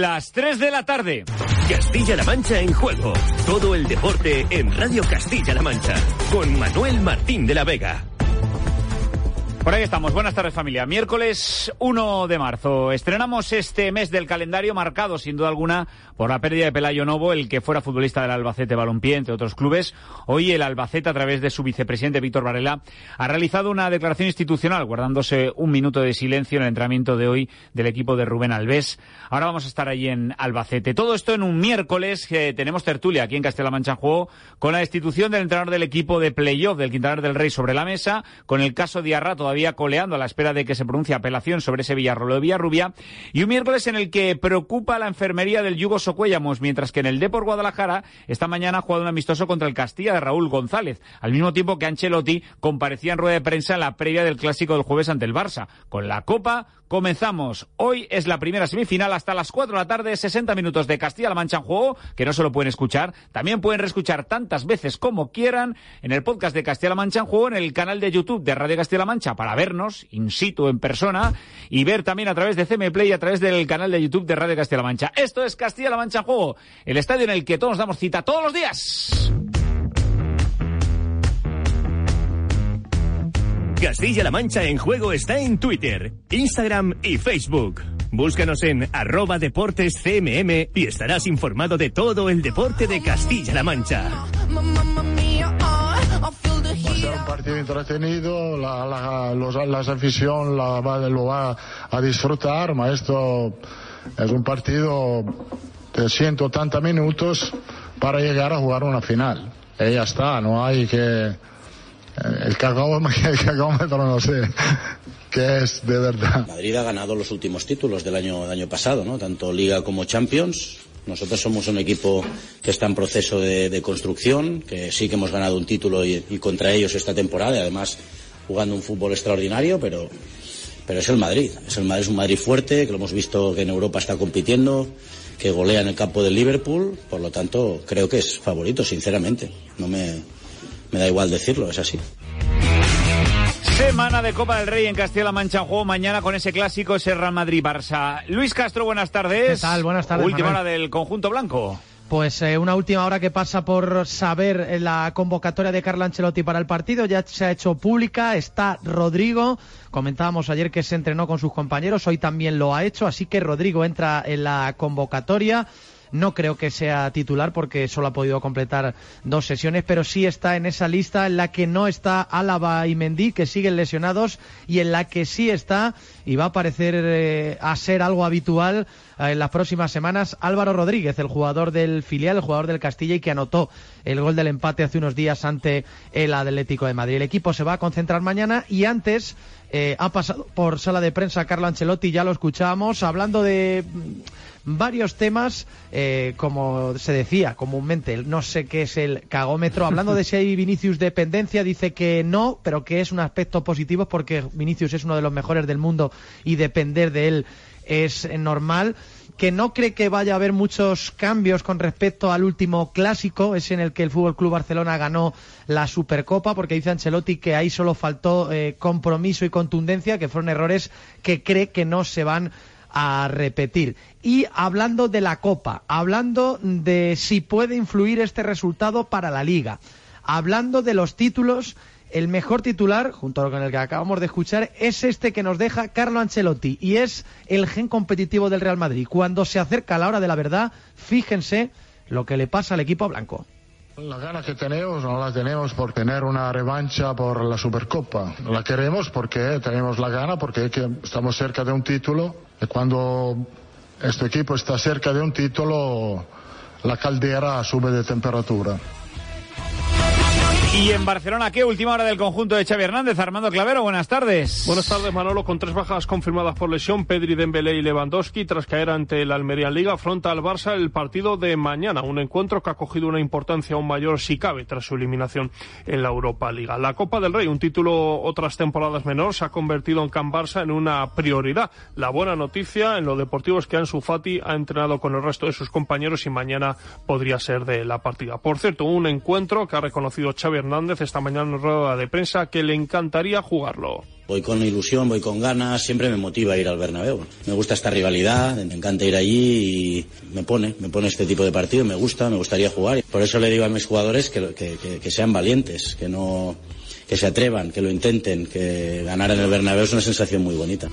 Las 3 de la tarde. Castilla-La Mancha en juego. Todo el deporte en Radio Castilla-La Mancha. Con Manuel Martín de la Vega. Por ahí estamos. Buenas tardes, familia. Miércoles 1 de marzo. Estrenamos este mes del calendario marcado, sin duda alguna, por la pérdida de Pelayo Novo, el que fuera futbolista del Albacete Balompié, entre otros clubes. Hoy el Albacete, a través de su vicepresidente Víctor Varela, ha realizado una declaración institucional, guardándose un minuto de silencio en el entrenamiento de hoy del equipo de Rubén Alves. Ahora vamos a estar allí en Albacete. Todo esto en un miércoles que tenemos tertulia aquí en Castilla-La con la destitución del entrenador del equipo de playoff del Quintanar del Rey sobre la mesa, con el caso Diarra todavía coleando a la espera de que se pronuncie apelación sobre ese Villarrolo de Villarrubia. Y un miércoles en el que preocupa la enfermería del Yugo Socuellamos, mientras que en el Depor Guadalajara esta mañana ha jugado un amistoso contra el Castilla de Raúl González, al mismo tiempo que Ancelotti comparecía en rueda de prensa en la previa del clásico del jueves ante el Barça. Con la Copa comenzamos. Hoy es la primera semifinal hasta las 4 de la tarde, 60 minutos de Castilla-La Mancha en juego, que no solo pueden escuchar, también pueden reescuchar tantas veces como quieran en el podcast de Castilla-La Mancha en juego, en el canal de YouTube de Radio Castilla-La Mancha para vernos in situ, en persona, y ver también a través de CM Play y a través del canal de YouTube de Radio Castilla-La Mancha. Esto es Castilla-La Mancha en juego, el estadio en el que todos damos cita todos los días. Castilla-La Mancha en juego está en Twitter, Instagram y Facebook. Búscanos en arroba deportes CMM y estarás informado de todo el deporte de Castilla-La Mancha. Partido entretenido, la, la, los, la afición la lo va a disfrutar, ma esto es un partido de 180 minutos para llegar a jugar una final. Y ya está, no hay que... El cagómetro, el cagómetro no sé qué es de verdad. Madrid ha ganado los últimos títulos del año, del año pasado, ¿no? tanto Liga como Champions. Nosotros somos un equipo que está en proceso de, construcción, que sí que hemos ganado un título y, contra ellos esta temporada, y además jugando un fútbol extraordinario, pero, pero es el Madrid. Es el Madrid, un Madrid fuerte, que lo hemos visto que en Europa está compitiendo, que golea en el campo del Liverpool, por lo tanto creo que es favorito, sinceramente. No me, me da igual decirlo, es así. Semana de Copa del Rey en Castilla-La Mancha juego mañana con ese clásico, ese Real Madrid-Barça. Luis Castro, buenas tardes. ¿Qué tal? Buenas tardes. Última Manuel. hora del conjunto blanco. Pues eh, una última hora que pasa por saber eh, la convocatoria de Carlo Ancelotti para el partido. Ya se ha hecho pública. Está Rodrigo. Comentábamos ayer que se entrenó con sus compañeros. Hoy también lo ha hecho. Así que Rodrigo entra en la convocatoria. No creo que sea titular porque solo ha podido completar dos sesiones, pero sí está en esa lista en la que no está Álava y Mendy, que siguen lesionados, y en la que sí está, y va a parecer eh, a ser algo habitual eh, en las próximas semanas, Álvaro Rodríguez, el jugador del filial, el jugador del Castilla y que anotó el gol del empate hace unos días ante el Atlético de Madrid. El equipo se va a concentrar mañana y antes eh, ha pasado por sala de prensa Carlo Ancelotti, ya lo escuchábamos, hablando de varios temas, eh, como se decía comúnmente, no sé qué es el cagómetro. Hablando de si hay Vinicius dependencia, dice que no, pero que es un aspecto positivo porque Vinicius es uno de los mejores del mundo y depender de él es normal que no cree que vaya a haber muchos cambios con respecto al último clásico, es en el que el Fútbol Club Barcelona ganó la Supercopa, porque dice Ancelotti que ahí solo faltó eh, compromiso y contundencia, que fueron errores que cree que no se van a repetir. Y hablando de la Copa, hablando de si puede influir este resultado para la Liga, hablando de los títulos, el mejor titular, junto con el que acabamos de escuchar, es este que nos deja Carlo Ancelotti y es el gen competitivo del Real Madrid. Cuando se acerca la hora de la verdad, fíjense lo que le pasa al equipo blanco. Las ganas que tenemos no las tenemos por tener una revancha por la Supercopa. La queremos porque tenemos la gana, porque estamos cerca de un título. Y cuando este equipo está cerca de un título, la caldera sube de temperatura. Y en Barcelona, ¿qué? Última hora del conjunto de Xavi Hernández. Armando Clavero, buenas tardes. Buenas tardes, Manolo. Con tres bajas confirmadas por lesión, Pedri, Dembélé y Lewandowski, tras caer ante el Almería Liga, afronta al Barça el partido de mañana. Un encuentro que ha cogido una importancia aún mayor, si cabe, tras su eliminación en la Europa Liga. La Copa del Rey, un título otras temporadas menor, se ha convertido en Can Barça en una prioridad. La buena noticia en lo deportivo es que Ansu Fati ha entrenado con el resto de sus compañeros y mañana podría ser de la partida. Por cierto, un encuentro que ha reconocido Xavi Xavi Hernández esta mañana en rueda de prensa que le encantaría jugarlo. Voy con ilusión, voy con ganas, siempre me motiva ir al Bernabéu. Me gusta esta rivalidad, me encanta ir allí y me pone, me pone este tipo de partido, me gusta, me gustaría jugar. Por eso le digo a mis jugadores que, que, sean valientes, que no que se atrevan, que lo intenten, que ganar en el Bernabéu es una sensación muy bonita.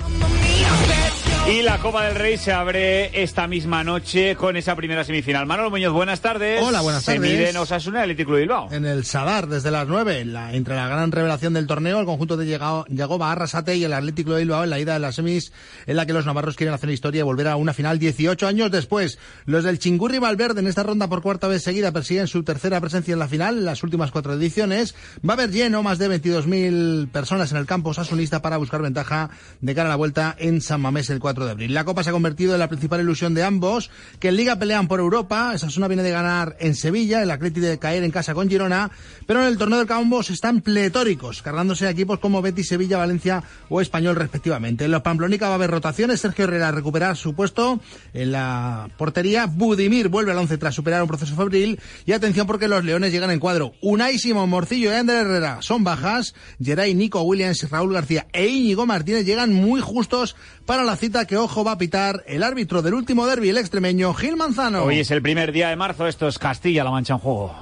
Y la Copa del Rey se abre esta misma noche con esa primera semifinal. Manolo Muñoz, buenas tardes. Hola, buenas tardes. Se mide en Osasuna el Atlético de Bilbao. En el Sadar, desde las 9, la, entre la gran revelación del torneo, el conjunto de Yagoba Arrasate y el Atlético de Bilbao en la ida de las semis, en la que los navarros quieren hacer historia y volver a una final 18 años después. Los del Chingurri Valverde en esta ronda por cuarta vez seguida persiguen su tercera presencia en la final, en las últimas cuatro ediciones. Va a haber lleno, más de 22.000 personas en el campo osasunista para buscar ventaja de cara a la vuelta en San Mamés el 4 de abril. La Copa se ha convertido en la principal ilusión de ambos, que en Liga pelean por Europa. Osasuna viene de ganar en Sevilla, el Atlético de caer en casa con Girona, pero en el torneo del Cambos están pletóricos, cargándose equipos como Betis, Sevilla, Valencia o Español respectivamente. En los Pamplónica va a haber rotaciones, Sergio Herrera a recuperar su puesto en la portería, Budimir vuelve al once tras superar un proceso febril y atención porque los Leones llegan en cuadro. Unai Morcillo y Ander Herrera son bajas, Geray, Nico Williams, Raúl García e Íñigo Martínez llegan muy justos para la cita que ojo va a pitar el árbitro del último derby, el extremeño Gil Manzano. Hoy es el primer día de marzo, esto es Castilla-La Mancha en juego.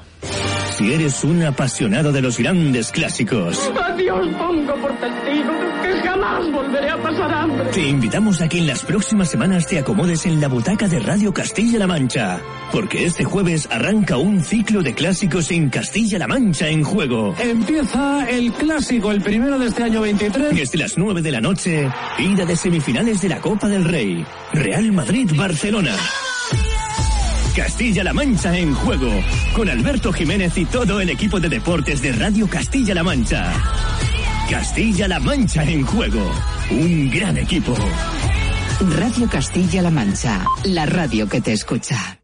Si eres un apasionado de los grandes clásicos. A Dios pongo por testigo que jamás volveré a pasar hambre. Te invitamos a que en las próximas semanas te acomodes en la butaca de Radio Castilla-La Mancha. Porque este jueves arranca un ciclo de clásicos en Castilla-La Mancha en juego. Empieza el clásico, el primero de este año 23. Desde las 9 de la noche, ida de semifinales de la Copa del Rey. Real Madrid-Barcelona. Castilla-La Mancha en juego, con Alberto Jiménez y todo el equipo de deportes de Radio Castilla-La Mancha. Castilla-La Mancha en juego, un gran equipo. Radio Castilla-La Mancha, la radio que te escucha.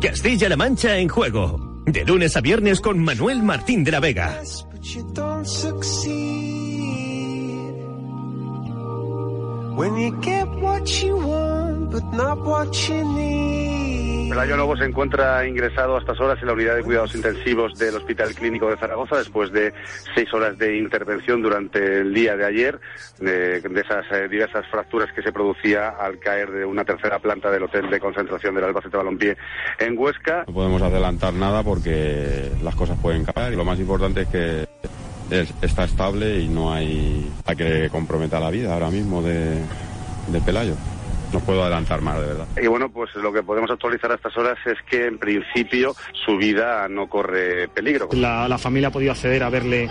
Castilla-La Mancha en juego. De lunes a viernes con Manuel Martín de la Vega. Pelayo Novo se encuentra ingresado a estas horas en la unidad de cuidados intensivos del Hospital Clínico de Zaragoza después de seis horas de intervención durante el día de ayer de, esas eh, diversas fracturas que se producía al caer de una tercera planta del hotel de concentración del Albacete Balompié en Huesca. No podemos adelantar nada porque las cosas pueden cambiar y lo más importante es que es, está estable y no hay a que comprometa la vida ahora mismo de Pelayo. No puedo adelantar más, de verdad. Y bueno, pues lo que podemos actualizar a estas horas es que en principio su vida no corre peligro. La, la, familia ha podido acceder a verle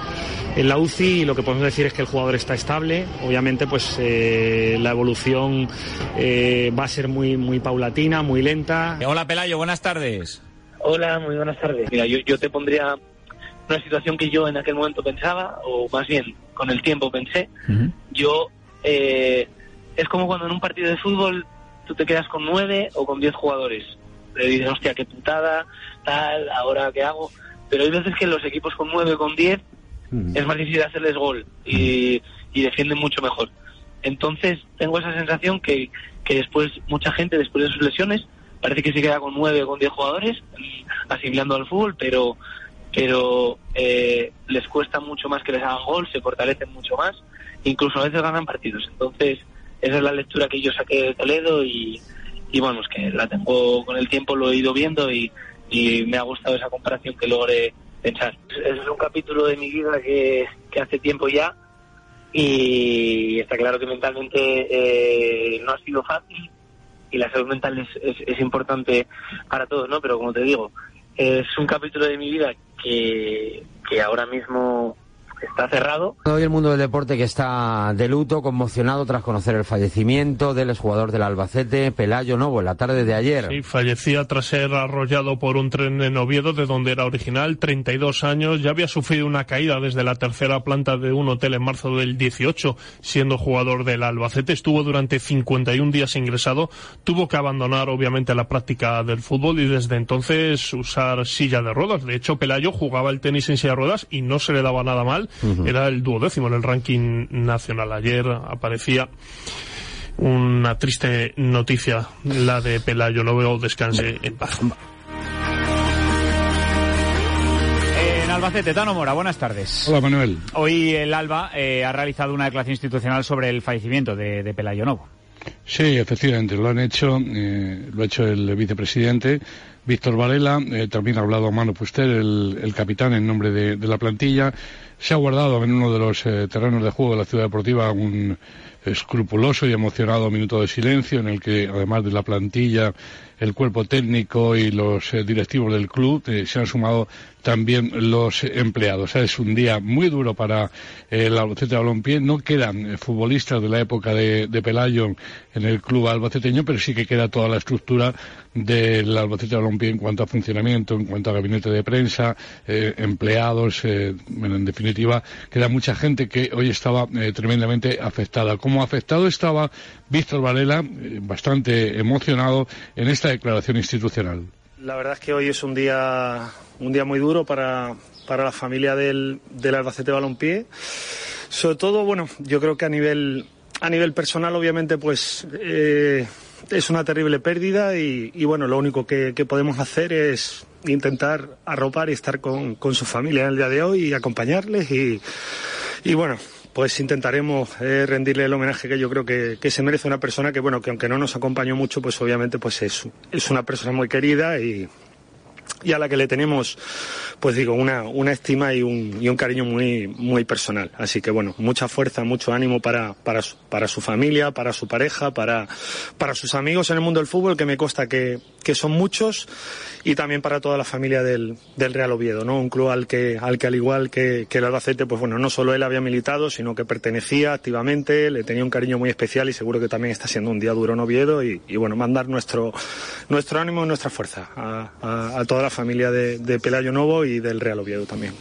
en la UCI y lo que podemos decir es que el jugador está estable. Obviamente, pues eh, la evolución eh, va a ser muy, muy paulatina, muy lenta. Hola Pelayo, buenas tardes. Hola, muy buenas tardes. Mira, yo, yo te pondría una situación que yo en aquel momento pensaba, o más bien con el tiempo pensé. Uh -huh. Yo eh, es como cuando en un partido de fútbol tú te quedas con nueve o con diez jugadores. Le dices, hostia, qué putada, tal, ahora qué hago. Pero hay veces que los equipos con nueve o con diez mm. es más difícil hacerles gol y, y, defienden mucho mejor. Entonces tengo esa sensación que, que después mucha gente, después de sus lesiones, parece que se queda con nueve o con diez jugadores asimilando al fútbol, pero pero eh, les cuesta mucho más que les hagan gol, se fortalecen mucho más, incluso a veces ganan partidos. Entonces, esa es la lectura que yo saqué de Toledo y, y bueno, es que la tengo con el tiempo, lo he ido viendo y, y me ha gustado esa comparación que logré pensar. Ese es un capítulo de mi vida que, que hace tiempo ya y está claro que mentalmente eh, no ha sido fácil y la salud mental es, es, es importante para todos, ¿no? Pero como te digo, es un capítulo de mi vida que, que ahora mismo está cerrado. Hoy el mundo del deporte que está de luto, conmocionado tras conocer el fallecimiento del exjugador del Albacete, Pelayo Novo, en la tarde de ayer. Sí, fallecía tras ser arrollado por un tren en Oviedo, de donde era original, 32 años. Ya había sufrido una caída desde la tercera planta de un hotel en marzo del 18, siendo jugador del Albacete. Estuvo durante 51 días ingresado. Tuvo que abandonar, obviamente, la práctica del fútbol y desde entonces usar silla de ruedas. De hecho, Pelayo jugaba el tenis en silla de ruedas y no se le daba nada mal era el duodécimo en el ranking nacional. Ayer aparecía una triste noticia, la de Pelayo no veo descanse en paz. En Albacete, Tano Mora, buenas tardes. Hola Manuel. Hoy el Alba eh, ha realizado una declaración institucional sobre el fallecimiento de, de Pelayo Novo. Sí, efectivamente, lo han hecho, eh, lo ha hecho el vicepresidente Víctor Varela, eh, también ha hablado Manu Puster, el, el capitán en nombre de, de, la plantilla. Se ha guardado en uno de los eh, terrenos de juego de la ciudad deportiva un escrupuloso y emocionado minuto de silencio en el que, además de la plantilla, el cuerpo técnico y los eh, directivos del club eh, se han sumado también los empleados. Es un día muy duro para el Albacete Balompié. No quedan futbolistas de la época de, de, Pelayo en el club albaceteño, pero sí que queda toda la estructura del Albacete Balompié en cuanto a funcionamiento, en cuanto a gabinete de prensa, eh, empleados, eh, en definitiva, queda mucha gente que hoy estaba tremendamente afectada. Como afectado estaba Víctor Varela, bastante emocionado en esta declaración institucional. La verdad es que hoy es un día, un día muy duro para, para la familia del, del Albacete Balompié. Sobre todo, bueno, yo creo que a nivel, a nivel personal, obviamente, pues eh, es una terrible pérdida y, bueno, lo único que, que, podemos hacer es intentar arropar y estar con, con, su familia en el día de hoy y acompañarles y, y bueno, pues intentaremos eh, rendirle el homenaje que yo creo que, que, se merece una persona que, bueno, que aunque no nos acompañó mucho, pues obviamente pues es, es una persona muy querida y, y a la que le tenemos, pues digo, una, una estima y un, y un cariño muy, muy personal. Así que bueno, mucha fuerza, mucho ánimo para, para, su, para su familia, para su pareja, para, para sus amigos en el mundo del fútbol, que me consta que, que son muchos, y también para toda la familia del, del Real Oviedo, ¿no? Un club al que, al que al igual que, que el Albacete, pues bueno, no solo él había militado, sino que pertenecía activamente, le tenía un cariño muy especial y seguro que también está siendo un día duro en Oviedo y, y bueno, mandar nuestro, nuestro ánimo y nuestra fuerza a, a, a toda la familia de, Pelayo Novo y del Real Oviedo también.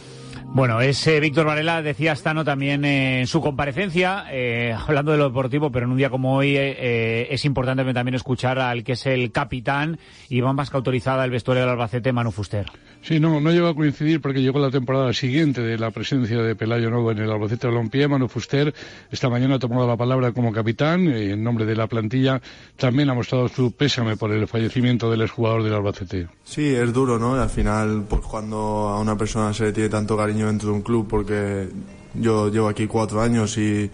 Bueno, es eh, Víctor Varela, decía Stano también eh, en su comparecencia, eh, hablando de lo deportivo, pero en un día como hoy eh, es importante también escuchar al que es el capitán y más que autorizada el vestuario del Albacete, Manu Fuster. Sí, no, no llegó a coincidir porque llegó la temporada siguiente de la presencia de Pelayo Novo en el Albacete Balompié. Manu Fuster esta mañana ha tomado la palabra como capitán en nombre de la plantilla. También ha mostrado su pésame por el fallecimiento del exjugador del Albacete. Sí, es duro, ¿no? Al final, pues cuando a una persona se le tiene tanto cariño dentro de un club porque yo llevo aquí cuatro años y,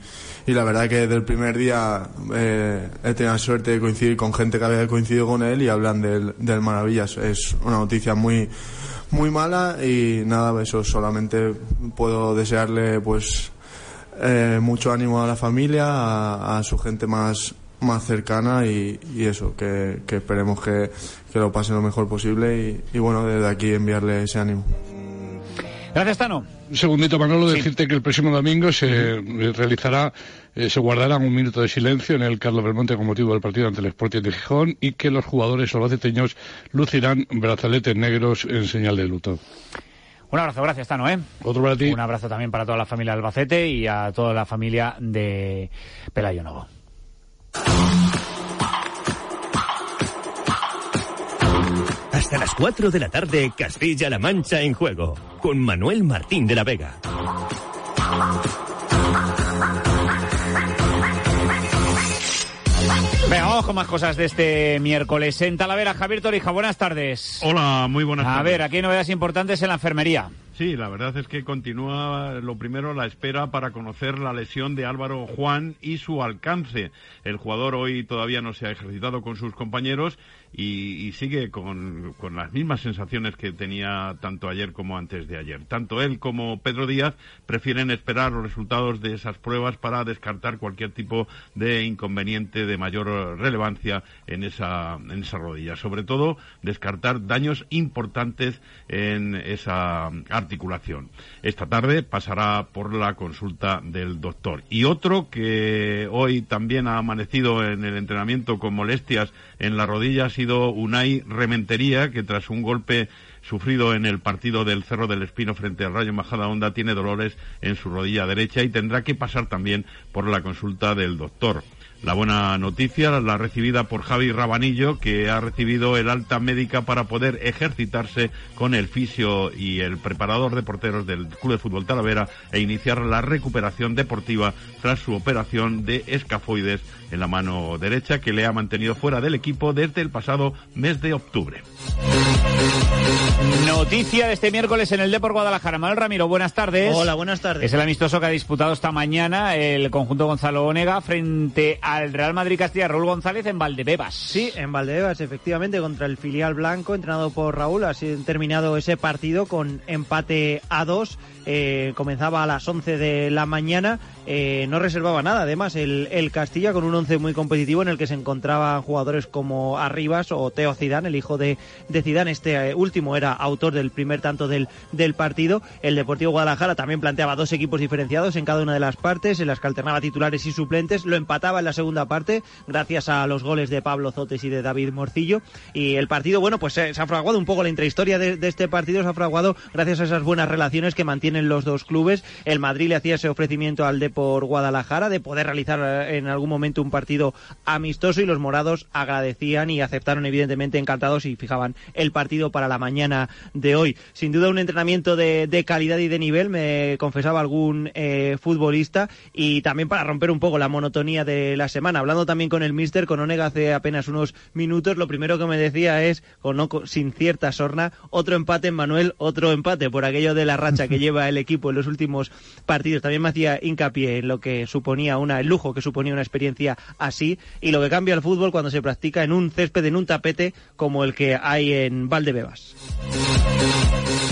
y la verdad que desde el primer día eh, he tenido la suerte de coincidir con gente que había coincidido con él y hablan del, del Maravillas. Es una noticia muy, muy mala y nada, eso solamente puedo desearle pues eh, mucho ánimo a la familia, a, a su gente más, más cercana y, y eso, que, esperemos que, que, lo pasen lo mejor posible y bueno, desde aquí enviarle ese ánimo. Gracias, Tano. Un segundito, Manolo, sí. decirte que el próximo domingo se -huh. realizará, eh, se guardará un minuto de silencio en el Carlos Belmonte con motivo del partido ante el Sporting de Gijón y que los jugadores albaceteños lucirán brazaletes negros en señal de luto. Un abrazo, gracias, Tano, ¿eh? Otro para ti. Un abrazo también para toda la familia de Albacete y a toda la familia de Pelayo Novo. Hasta las 4 de la tarde, Castilla-La Mancha en juego, con Manuel Martín de la Vega. Venga, vamos con más cosas de este miércoles. En Talavera, Javier Torija, buenas tardes. Hola, muy buenas tardes. A ver, aquí hay novedades importantes en la enfermería. Sí, la verdad es que continúa lo primero la espera para conocer la lesión de Álvaro Juan y su alcance. El jugador hoy todavía no se ha ejercitado con sus compañeros y, sigue con, con, las mismas sensaciones que tenía tanto ayer como antes de ayer. Tanto él como Pedro Díaz prefieren esperar los resultados de esas pruebas para descartar cualquier tipo de inconveniente de mayor relevancia en esa, en esa rodilla. Sobre todo, descartar daños importantes en esa articulación. Esta tarde pasará por la consulta del doctor. Y otro que hoy también ha amanecido en el entrenamiento con molestias en la rodilla ha sido Unai Rementería, que tras un golpe sufrido en el partido del Cerro del Espino frente al Rayo Majada Honda tiene dolores en su rodilla derecha y tendrá que pasar también por la consulta del doctor. La buena noticia, la recibida por Javi Rabanillo, que ha recibido el alta médica para poder ejercitarse con el fisio y el preparador de porteros del Club de Fútbol Talavera e iniciar la recuperación deportiva tras su operación de escafoides en la mano derecha que le ha mantenido fuera del equipo desde el pasado mes de octubre. Noticia de este miércoles en el Depor Guadalajara. Manuel Ramiro, buenas tardes. Hola, buenas tardes. Es el amistoso que ha disputado esta mañana el conjunto Gonzalo Onega frente al Real Madrid Castilla, Raúl González en Valdebebas. Sí, en Valdebebas, efectivamente, contra el filial blanco, entrenado por Raúl. Ha terminado ese partido con empate a dos. Eh, comenzaba a las 11 de la mañana. Eh, no reservaba nada, además, el, el, Castilla con un once muy competitivo en el que se encontraban jugadores como Arribas o Teo Zidane, el hijo de, de Zidane. Este eh, último era autor del primer tanto del, del partido. El Deportivo Guadalajara también planteaba dos equipos diferenciados en cada una de las partes, en las que alternaba titulares y suplentes. Lo empataba en la segunda parte, gracias a los goles de Pablo Zotes y de David Morcillo. Y el partido, bueno, pues se, ha fraguado un poco la intrahistoria de, de este partido, se ha fraguado gracias a esas buenas relaciones que mantienen los dos clubes. El Madrid le hacía ese ofrecimiento al Deportivo por Guadalajara de poder realizar eh, en algún momento un partido amistoso y los morados agradecían y aceptaron evidentemente encantados y fijaban el partido para la mañana de hoy. Sin duda un entrenamiento de, calidad y de nivel, me confesaba algún eh, futbolista y también para romper un poco la monotonía de la semana. Hablando también con el míster, con Onega hace apenas unos minutos, lo primero que me decía es, con, no, sin cierta sorna, otro empate en Manuel, otro empate por aquello de la racha que lleva el equipo en los últimos partidos. También me hacía hincapié en lo que suponía una, el lujo que suponía una experiencia así y lo que cambia el fútbol cuando se practica en un césped, en un tapete como el que hay en Valdebebas.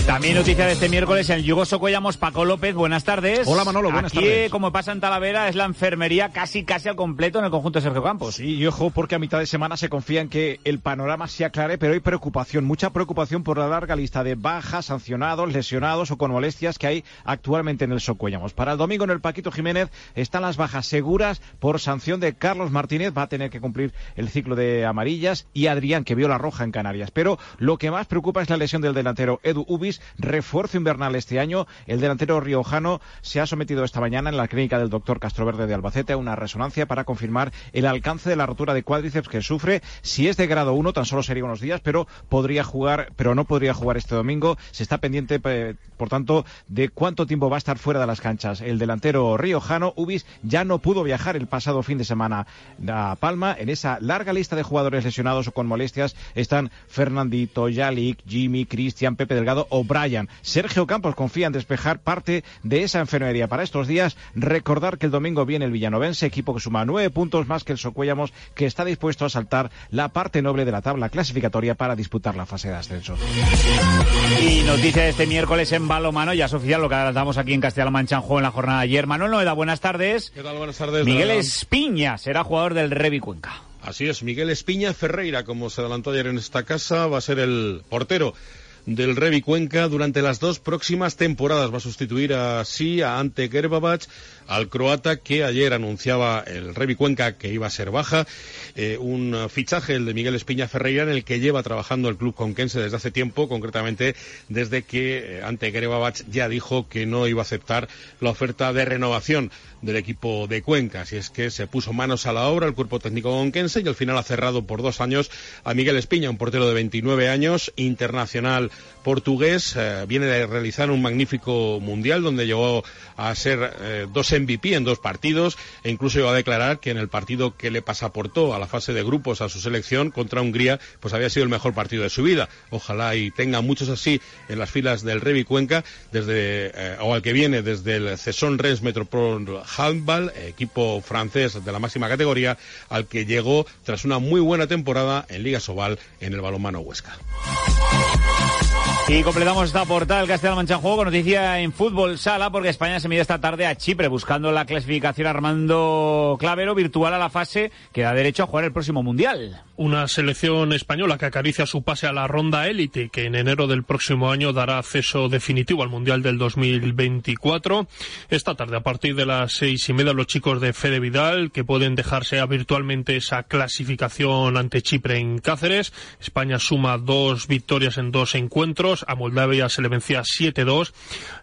También noticia de este miércoles en el Yugoso Collamos, Paco López, buenas tardes. Hola Manolo, buenas Aquí, tardes. como pasa en Talavera, es la enfermería casi casi al completo en el conjunto de Sergio Campos. Sí, y ojo, porque a mitad de semana se confía en que el panorama se aclare, pero hay preocupación, mucha preocupación por la larga lista de bajas, sancionados, lesionados o con molestias que hay actualmente en el Socuellamos. Para el domingo en el Paquito Jiménez están las bajas seguras por sanción de Carlos Martínez, va a tener que cumplir el ciclo de amarillas, y Adrián, que vio la roja en Canarias. Pero lo que más preocupa es la lesión del delantero Edu Ubis, refuerzo invernal este año. El delantero riojano se ha sometido esta mañana en la clínica del doctor Castroverde de Albacete a una resonancia para confirmar el alcance de la rotura de cuádriceps que sufre. Si es de grado 1, tan solo sería unos días, pero podría jugar, pero no podría jugar este domingo. Se está pendiente, por tanto, de cuánto tiempo va a estar fuera de las canchas. El delantero riojano, Ubis, ya no pudo viajar el pasado fin de semana a Palma. En esa larga lista de jugadores lesionados o con molestias están Fernandito, Yalik, Jimmy, Cristian, Pepe Delgado o Brian. Sergio Campos confía en despejar parte de esa enfermería para estos días. Recordar que el domingo viene el Villanovense, equipo que suma nueve puntos más que el Socuellamos, que está dispuesto a saltar la parte noble de la tabla clasificatoria para disputar la fase de ascenso. Y noticia de este miércoles en balomano, ya es oficial lo que adelantamos aquí en Castilla-La Mancha en juego en la jornada de ayer. Manuel Noeda, buenas tardes. ¿Qué tal? Buenas tardes. Miguel Espiña será jugador del Revi Cuenca. Así es, Miguel Espiña Ferreira, como se adelantó ayer en esta casa, va a ser el portero del Revi Cuenca durante las dos próximas temporadas. Va a sustituir así a Ante Gerbabach, al croata que ayer anunciaba el Revi Cuenca que iba a ser baja. Eh, un fichaje, el de Miguel Espiña Ferreira, en el que lleva trabajando el club conquense desde hace tiempo, concretamente desde que eh, Ante Gerbabach ya dijo que no iba a aceptar la oferta de renovación del equipo de Cuenca. Así es que se puso manos a la obra el cuerpo técnico conquense y al final ha cerrado por dos años a Miguel Espiña, un portero de 29 años, internacional portugués. Eh, viene de realizar un magnífico mundial donde llegó a ser eh, dos MVP en dos partidos e incluso iba a declarar que en el partido que le pasaportó a la fase de grupos a su selección contra Hungría, pues había sido el mejor partido de su vida. Ojalá y tenga muchos así en las filas del Revi Cuenca, desde, eh, o al que viene desde el Cesson Rennes Metropole Handball, equipo francés de la máxima categoría, al que llegó tras una muy buena temporada en Liga Sobal en el balonmano Huesca. Y completamos esta portal Castilla-La Mancha juego con noticia en fútbol sala porque España se mide esta tarde a Chipre buscando la clasificación Armando Clavero virtual a la fase que da derecho a jugar el próximo Mundial. Una selección española que acaricia su pase a la ronda élite que en enero del próximo año dará acceso definitivo al Mundial del 2024. Esta tarde a partir de las seis y media los chicos de Fede Vidal que pueden dejarse virtualmente esa clasificación ante Chipre en Cáceres. España suma dos victorias en dos encuentros. A Moldavia se le vencía 7-2.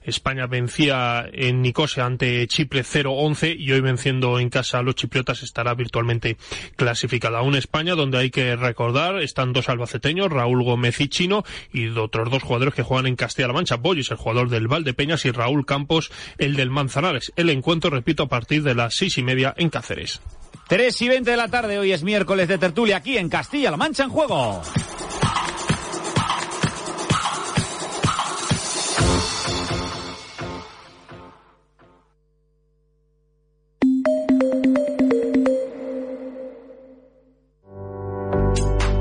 España vencía en Nicosia ante Chipre 0-11 y hoy venciendo en casa a los chipriotas estará virtualmente clasificada. Una España donde hay que recordar están dos albaceteños, Raúl Gómez y Chino, y otros dos jugadores que juegan en Castilla-La Mancha. Boyes, el jugador del Valdepeñas, y Raúl Campos, el del Manzanares. El encuentro, repito, a partir de las seis y media en Cáceres. 3 y 20 de la tarde, hoy es miércoles de tertulia aquí en Castilla-La Mancha en juego.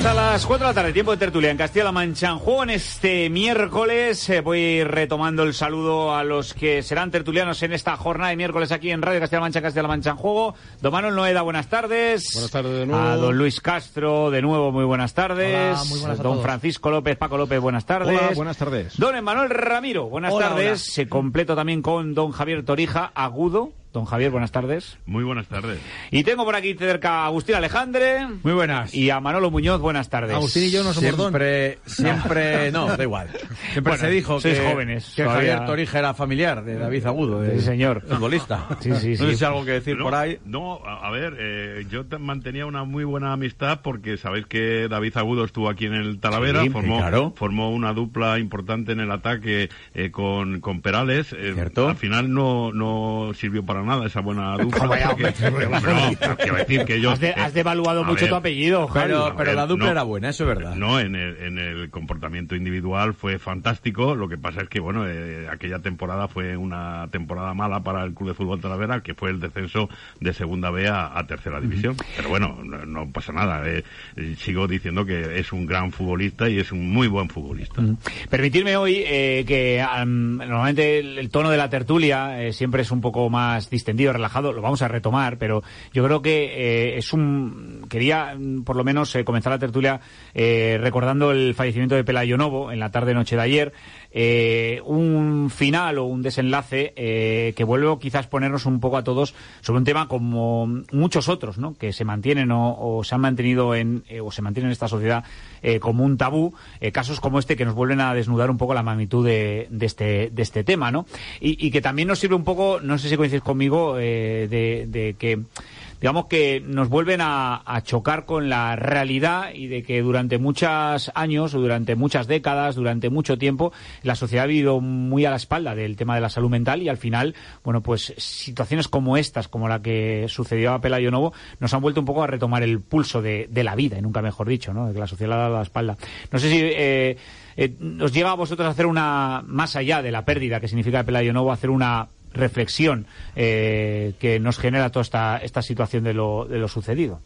Hasta las 4 de la tarde, tiempo de tertulia en Castilla-La Mancha. En juego en este miércoles. Eh, voy retomando el saludo a los que serán tertulianos en esta jornada de miércoles aquí en Radio Castilla-La Mancha, Castilla-La Mancha en juego. Don Manuel Noeda, buenas tardes. Buenas tardes de nuevo. A don Luis Castro, de nuevo, muy buenas tardes. Hola, muy buenas a don todos. Francisco López, Paco López, buenas tardes. Hola, buenas tardes. Don Emanuel Ramiro, buenas Hola, tardes. hola. Se completo también con don Javier Torija, agudo. Don Javier, buenas tardes. Muy buenas tardes. Y tengo por aquí cerca a Agustín Alejandre. Muy buenas. Y a Manolo Muñoz, buenas tardes. Agustín y yo no somos don. Siempre, siempre, no, da igual. Siempre Bueno, se dijo sois que, jóvenes, que todavía. Javier Torija era familiar de David Agudo, de Sí, señor. futbolista. Sí, sí, No sí. sé si hay algo que decir No, por ahí. No, a, ver, eh, yo te- mantenía una muy buena amistad porque sabéis que David Agudo estuvo aquí en el Talavera, Sí, formó, claro. formó una dupla importante en el ataque eh, con, con Perales. Eh, Cierto. Al final no, no sirvió para nada esa buena dupla. Como ya, porque- hombre, no, quiero decir que yo... Has, de- eh, has devaluado a mucho ver, tu apellido. Pero, a pero ver, la dupla no. era buena, eso es verdad. No, en el, en el comportamiento individual fue fantástico. Lo que pasa es que, bueno, eh, aquella temporada fue una temporada mala para el Club de Fútbol Talavera, que fue el descenso de Segunda B a, a Tercera División. Pero bueno, no, no pasa nada. eh. Eh, Sigo diciendo que es un gran futbolista y es un muy buen futbolista. Permitirme hoy eh, que am, normalmente el, el tono de la tertulia eh, siempre es un poco más distendido, relajado, lo vamos a retomar, pero yo creo que eh, es un... Quería mm, por lo menos eh, comenzar la tertulia eh, recordando el fallecimiento de Pelayo Novo en la tarde-noche de ayer, eh, un final o un desenlace eh, que vuelve quizás ponernos un poco a todos sobre un tema como muchos otros, ¿no? Que se mantienen o, o se han mantenido en eh, o se mantienen en esta sociedad eh, como un tabú, eh, casos como este que nos vuelven a desnudar un poco la magnitud de, de este de este tema, ¿no? Y, que también nos sirve un poco, no sé si coincides conmigo, de, de que digamos que nos vuelven a, chocar con la realidad y de que durante muchos años, o durante muchas décadas, durante mucho tiempo, la sociedad ha vivido muy a la espalda del tema de la salud mental y al final, bueno, pues situaciones como estas, como la que sucedió a Pelayo Novo, nos han vuelto un poco a retomar el pulso de, la vida, y nunca mejor dicho, ¿no? De que la sociedad le ha dado la espalda. No sé si eh, eh, os lleva a vosotros a hacer una, más allá de la pérdida que significa Pelayo Novo, hacer una reflexión eh, que nos genera toda esta, esta situación de lo, de lo sucedido.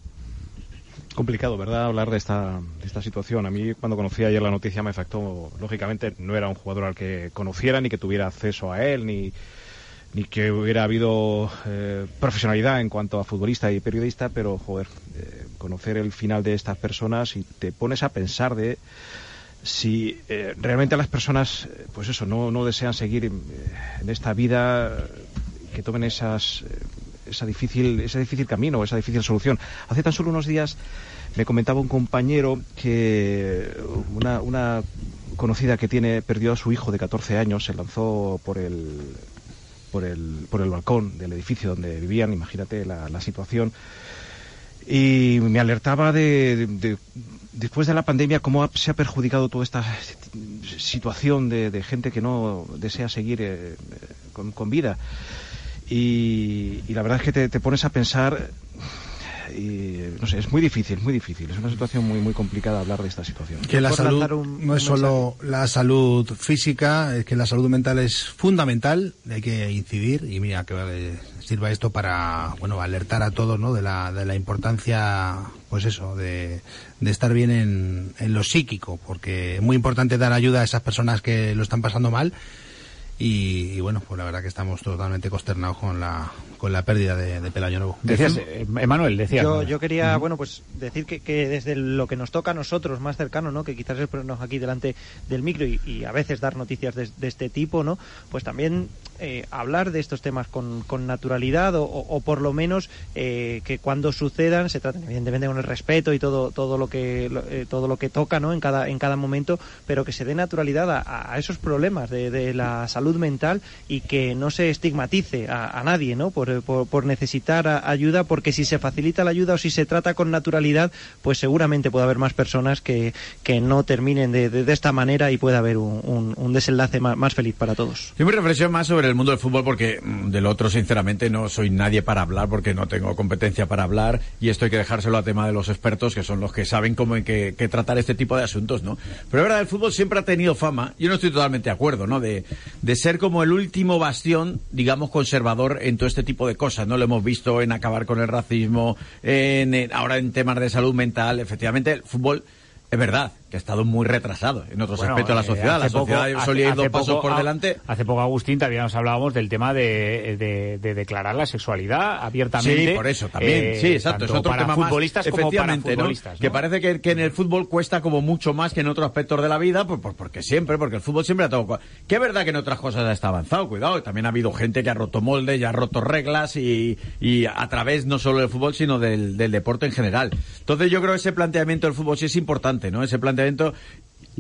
complicado, ¿verdad? Hablar de esta, de esta situación. A mí, cuando conocí ayer la noticia, me afectó. Lógicamente, no era un jugador al que conociera, ni que tuviera acceso a él, ni, ni que hubiera habido eh, profesionalidad en cuanto a futbolista y periodista, pero, joder, eh, conocer el final de estas personas y te pones a pensar de si eh, realmente las personas, eh, pues eso, no, no desean seguir eh, en esta vida, eh, que tomen esas, esa difícil, ese difícil camino, esa difícil solución. Hace tan solo unos días me comentaba un compañero que una, una conocida que tiene perdió a su hijo de 14 años, se lanzó por el por el, por el balcón del edificio donde vivían, imagínate la, situación, y me alertaba de- después de la pandemia cómo se ha perjudicado toda esta situación de, de gente que no desea seguir eh, con, con vida. Y, y la verdad es que te, te pones a pensar y no sé, es muy difícil, muy difícil. Es una situación muy muy complicada hablar de esta situación. Que la salud un- no es solo la salud física, es que la salud mental es fundamental, hay que incidir y mira que eh, sirva esto para bueno alertar a todos ¿no? de, la, de la importancia pues eso de, de estar bien en, en lo psíquico porque es muy importante dar ayuda a esas personas que lo están pasando mal y, y bueno pues la verdad que estamos totalmente consternados con la con la pérdida de, de Pelayo Nuevo. Decías, eh, Emanuel, decía. Yo, yo quería, bueno, pues decir que, que desde lo que nos toca a nosotros más cercano, ¿no? Que quizás es ponernos aquí delante del micro y, y a veces dar noticias de, de este tipo, ¿no? Pues también eh, hablar de estos temas con, con naturalidad o, o- o por lo menos eh, que cuando sucedan se traten evidentemente con el respeto y todo todo lo que lo- eh, todo lo que toca, ¿no? En cada en cada momento, pero que se dé naturalidad a, a esos problemas de, de la salud mental y que no se estigmatice a, a nadie, ¿no? Por, por, por necesitar a- ayuda, porque si se facilita la ayuda o si se trata con naturalidad, pues seguramente puede haber más personas que, que no terminen de, de- de esta manera y puede haber un, un- un desenlace más, más feliz para todos. Yo me reflexión más sobre el mundo del fútbol porque mm, del otro, sinceramente, no soy nadie para hablar porque no tengo competencia para hablar y esto hay que dejárselo a tema de los expertos que son los que saben cómo hay que, que tratar este tipo de asuntos, ¿no? Pero es verdad, el fútbol siempre ha tenido fama, yo no estoy totalmente de acuerdo, ¿no? De, de ser como el último bastión, digamos, conservador en todo este tipo de cosas, ¿no? Lo hemos visto en acabar con el racismo, en- ahora en temas de salud mental, efectivamente, el fútbol... Es verdad que ha estado muy retrasado en otros Bueno, aspectos de la eh, sociedad. La hace poco- sociedad hace- solía ir dos pasos poco- por ah, delante. Hace poco, Agustín, también nos hablábamos del tema de, de- de declarar la sexualidad abiertamente. Sí, por eso también. eh, sí, exacto. Es otro para tema más, futbolistas para efectivamente, ¿no? futbolistas. Que ¿no? parece que, que en el fútbol cuesta como mucho más que en otros aspectos de la vida, pues, pues porque siempre, porque el fútbol siempre ha tocado. Que es verdad que en otras cosas está avanzado, cuidado. También ha habido gente que ha roto moldes, ya ha roto reglas y, y a través no solo del fútbol, sino del, del deporte en general. Entonces yo creo que ese planteamiento del fútbol sí es importante, ¿no? Ese planteamiento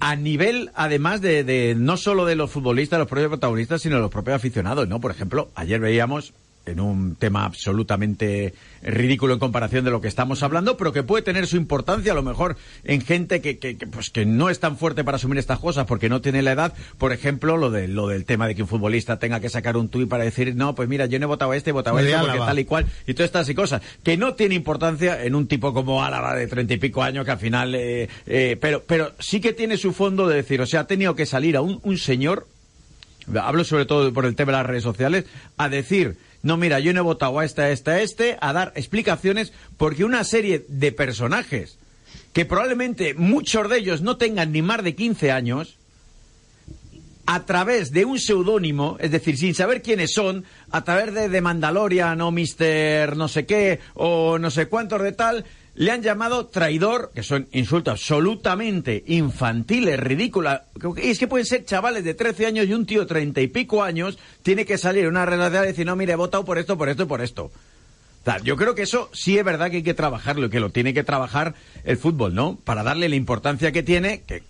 a nivel, además de, de no solo de los futbolistas, los propios protagonistas, sino de los propios aficionados, ¿no? Por ejemplo, ayer veíamos en un tema absolutamente ridículo en comparación de lo que estamos hablando, pero que puede tener su importancia a lo mejor en gente que, que, que, pues que no es tan fuerte para asumir estas cosas porque no tiene la edad. Por ejemplo, lo de lo del tema de que un futbolista tenga que sacar un tuit para decir, no, pues mira, yo no he votado a este, he votado a este, porque Álava. tal y cual, y todas estas y cosas, que no tiene importancia en un tipo como Álava de treinta y pico años que al final, eh, eh, pero, pero sí que tiene su fondo de decir, o sea, ha tenido que salir a un, un señor hablo sobre todo por el tema de las redes sociales, a decir, no, mira, yo no he votado a este, a este, a este, a dar explicaciones, porque una serie de personajes, que probablemente muchos de ellos no tengan ni más de 15 años, a través de un seudónimo, es decir, sin saber quiénes son, a través de The Mandalorian o Mister no sé qué, o no sé cuántos de tal, le han llamado traidor, que son insultos absolutamente infantiles, ridículas. Y es que pueden ser chavales de 13 años y un tío de 30 y pico años tiene que salir en una relación y decir, no, mire, he votado por esto, por esto y por esto. Yo creo que eso sí es verdad que hay que trabajarlo y que lo tiene que trabajar el fútbol, ¿no? Para darle la importancia que tiene, que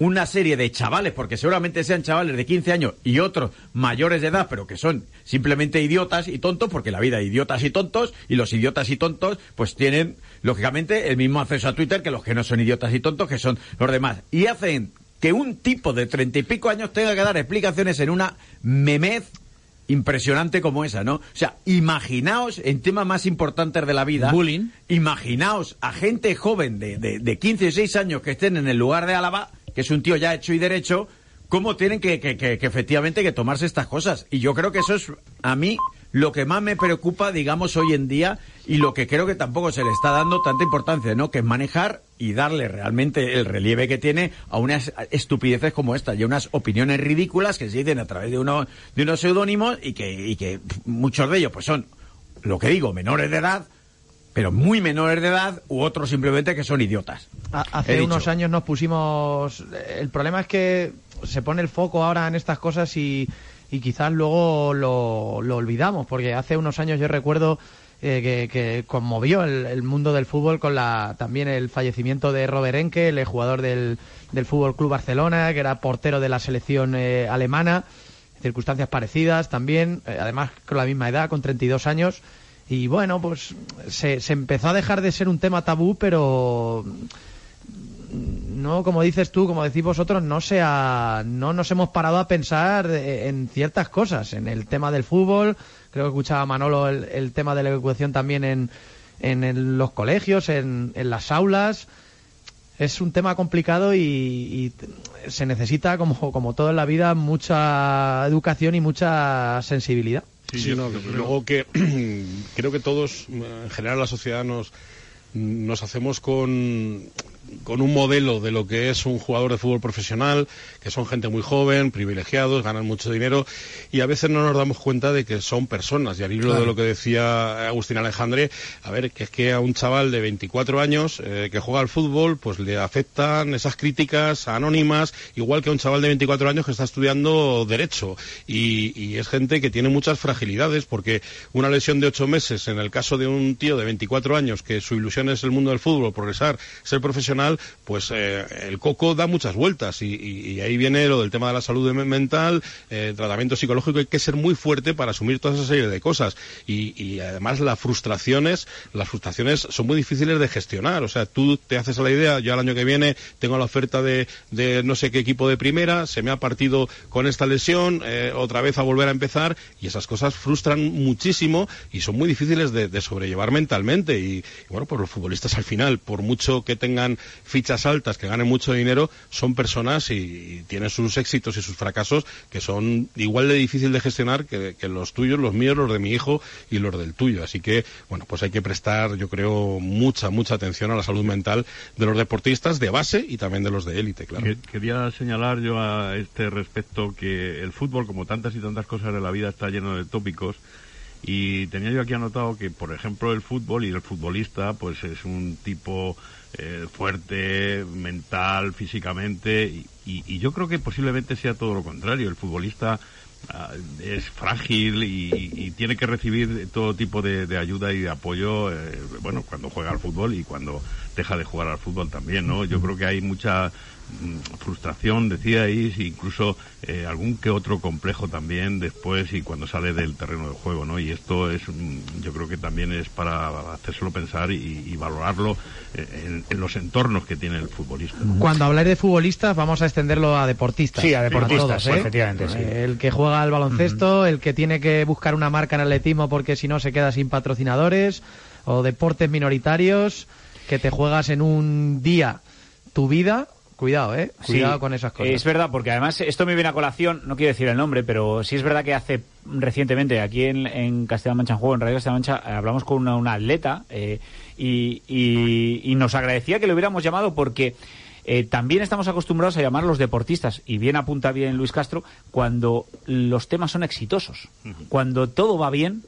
una serie de chavales, porque seguramente sean chavales de 15 años y otros mayores de edad, pero que son simplemente idiotas y tontos, porque la vida de idiotas y tontos, y los idiotas y tontos, pues tienen, lógicamente, el mismo acceso a Twitter que los que no son idiotas y tontos, que son los demás. Y hacen que un tipo de treinta y pico años tenga que dar explicaciones en una memez impresionante como esa, ¿no? O sea, imaginaos en temas más importantes de la vida. Bullying. Imaginaos a gente joven de, de, de 15 o 6 años que estén en el lugar de Álava, que es un tío ya hecho y derecho, cómo tienen que, que, que, que efectivamente que tomarse estas cosas. Y yo creo que eso es, a mí, lo que más me preocupa, digamos, hoy en día y lo que creo que tampoco se le está dando tanta importancia, ¿no? Que es manejar y darle realmente el relieve que tiene a unas estupideces como esta y a unas opiniones ridículas que se dicen a través de, uno, de unos seudónimos y que, y que muchos de ellos pues son, lo que digo, menores de edad, pero muy menores de edad u otros simplemente que son idiotas. Hace unos años nos pusimos. El problema es que se pone el foco ahora en estas cosas y, y quizás luego lo, lo olvidamos, porque hace unos años yo recuerdo eh, que, que conmovió el, el mundo del fútbol con la también el fallecimiento de Robert Enke, el jugador del, del Fútbol Club Barcelona, que era portero de la selección eh, alemana, circunstancias parecidas también, eh, además con la misma edad, con 32 años. Y bueno, pues se, se empezó a dejar de ser un tema tabú, pero no, como dices tú, como decís vosotros, no se ha- no nos hemos parado a pensar eh, en ciertas cosas, en el tema del fútbol, creo que escuchaba Manolo el, el tema de la educación también en, en el- los colegios, en, en las aulas. Es un tema complicado y, y se necesita, como, como todo en la vida, mucha educación y mucha sensibilidad. Sí, no, luego que creo que todos, en general la sociedad, nos, nos hacemos con, con un modelo de lo que es un jugador de fútbol profesional, que son gente muy joven, privilegiados, ganan mucho dinero, y a veces no nos damos cuenta de que son personas. Y al hilo Claro. de lo que decía Agustín Alejandre, a ver, que es que a un chaval de 24 años eh, que juega al fútbol, pues le afectan esas críticas anónimas, igual que a un chaval de 24 años que está estudiando Derecho. Y, y es gente que tiene muchas fragilidades, porque una lesión de ocho meses, en el caso de un tío de 24 años, que su ilusión es el mundo del fútbol, progresar, ser profesional, pues eh, el coco da muchas vueltas. Y, ahí viene lo del tema de la salud me- mental, eh, tratamiento psicológico, hay que ser muy fuerte para asumir toda esa serie de cosas. Y, además las frustraciones, las frustraciones son muy difíciles de gestionar. O sea, tú te haces a la idea, yo al año que viene tengo la oferta de, de no sé qué equipo de primera, se me ha partido con esta lesión, eh, otra vez a volver a empezar, y esas cosas frustran muchísimo y son muy difíciles de, de sobrellevar mentalmente. Y, y bueno, pues los futbolistas al final, por mucho que tengan fichas altas, que ganen mucho dinero, son personas y, tienen sus éxitos y sus fracasos que son igual de difícil de gestionar que, que los tuyos, los míos, los de mi hijo y los del tuyo. Así que, bueno, pues hay que prestar, yo creo, mucha, mucha atención a la salud mental de los deportistas de base y también de los de élite, claro. Que- Quería señalar yo a este respecto que el fútbol, como tantas y tantas cosas de la vida, está lleno de tópicos. Y tenía yo aquí anotado que, por ejemplo, el fútbol y el futbolista, pues es un tipo eh, fuerte, mental, físicamente, y, y- yo creo que posiblemente sea todo lo contrario. El futbolista ah, es frágil y, y tiene que recibir todo tipo de, ayuda y de apoyo, eh, bueno, cuando juega al fútbol y cuando deja de jugar al fútbol también, ¿no? Yo creo que hay mucha frustración, decíais, incluso eh, algún que otro complejo también después y cuando sale del terreno de juego, ¿no? Y esto es, mm, yo creo que también es para hacérselo pensar y, y valorarlo eh, en, en los entornos que tiene el futbolista. Cuando habláis de futbolistas, vamos a extenderlo a deportistas. Sí, a deportistas, todos, ¿eh? efectivamente, sí. El que juega al baloncesto, el que tiene que buscar una marca en atletismo porque si no se queda sin patrocinadores, o deportes minoritarios, que te juegas en un día tu vida. Cuidado, ¿eh? Cuidado Sí, con esas cosas. Es verdad, porque además esto me viene a colación, no quiero decir el nombre, pero sí es verdad que hace recientemente aquí en, en Castilla-Mancha en Juego, en Radio Castilla-Mancha, eh, hablamos con una, una atleta eh, y, y- y nos agradecía que le hubiéramos llamado porque eh, también estamos acostumbrados a llamar a los deportistas, y bien apunta bien Luis Castro, cuando los temas son exitosos, cuando todo va bien,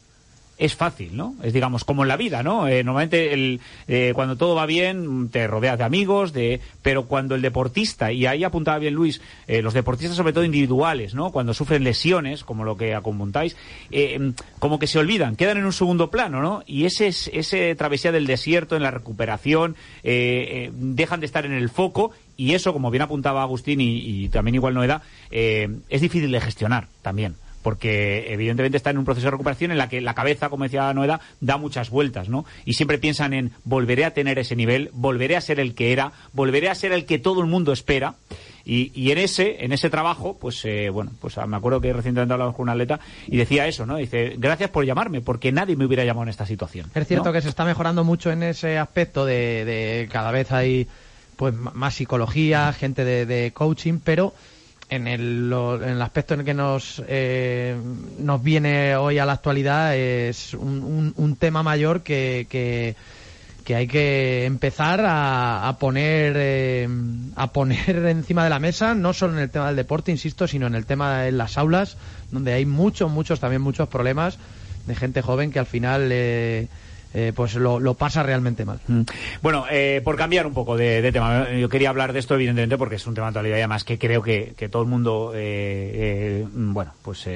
es fácil, ¿no? Es digamos como en la vida, ¿no? Eh, normalmente el, eh, cuando todo va bien te rodeas de amigos, de, pero cuando el deportista y ahí apuntaba bien Luis, eh, los deportistas sobre todo individuales, ¿no? Cuando sufren lesiones, como lo que apuntáis, eh, como que se olvidan, quedan en un segundo plano, ¿no? Y ese es ese travesía del desierto en la recuperación, eh, dejan de estar en el foco Y eso, como bien apuntaba Agustín y, y también igual Noeda, es difícil de gestionar también porque evidentemente está en un proceso de recuperación en la que la cabeza, como decía Noeda, da muchas vueltas, ¿no? Y siempre piensan en volveré a tener ese nivel, volveré a ser el que era, volveré a ser el que todo el mundo espera. Y, y en ese en ese trabajo, pues eh, bueno, pues me acuerdo que recientemente hablamos con un atleta y decía eso, ¿no? Dice, gracias por llamarme, porque nadie me hubiera llamado en esta situación. Es cierto ¿no? que se está mejorando mucho en ese aspecto de, de cada vez hay pues más psicología, gente de, de coaching, pero en el, lo- en el aspecto en el que nos eh, nos viene hoy a la actualidad es un, un- un tema mayor que, que, que hay que empezar a, a poner eh, a poner encima de la mesa no solo en el tema del deporte insisto sino en el tema de las aulas donde hay muchos muchos también muchos problemas de gente joven que al final eh, eh, pues lo, pasa realmente mal Mm. Bueno, eh, por cambiar un poco de, tema, yo quería hablar de esto evidentemente porque es un tema de actualidad y además que creo que, que todo el mundo, eh, eh, bueno, pues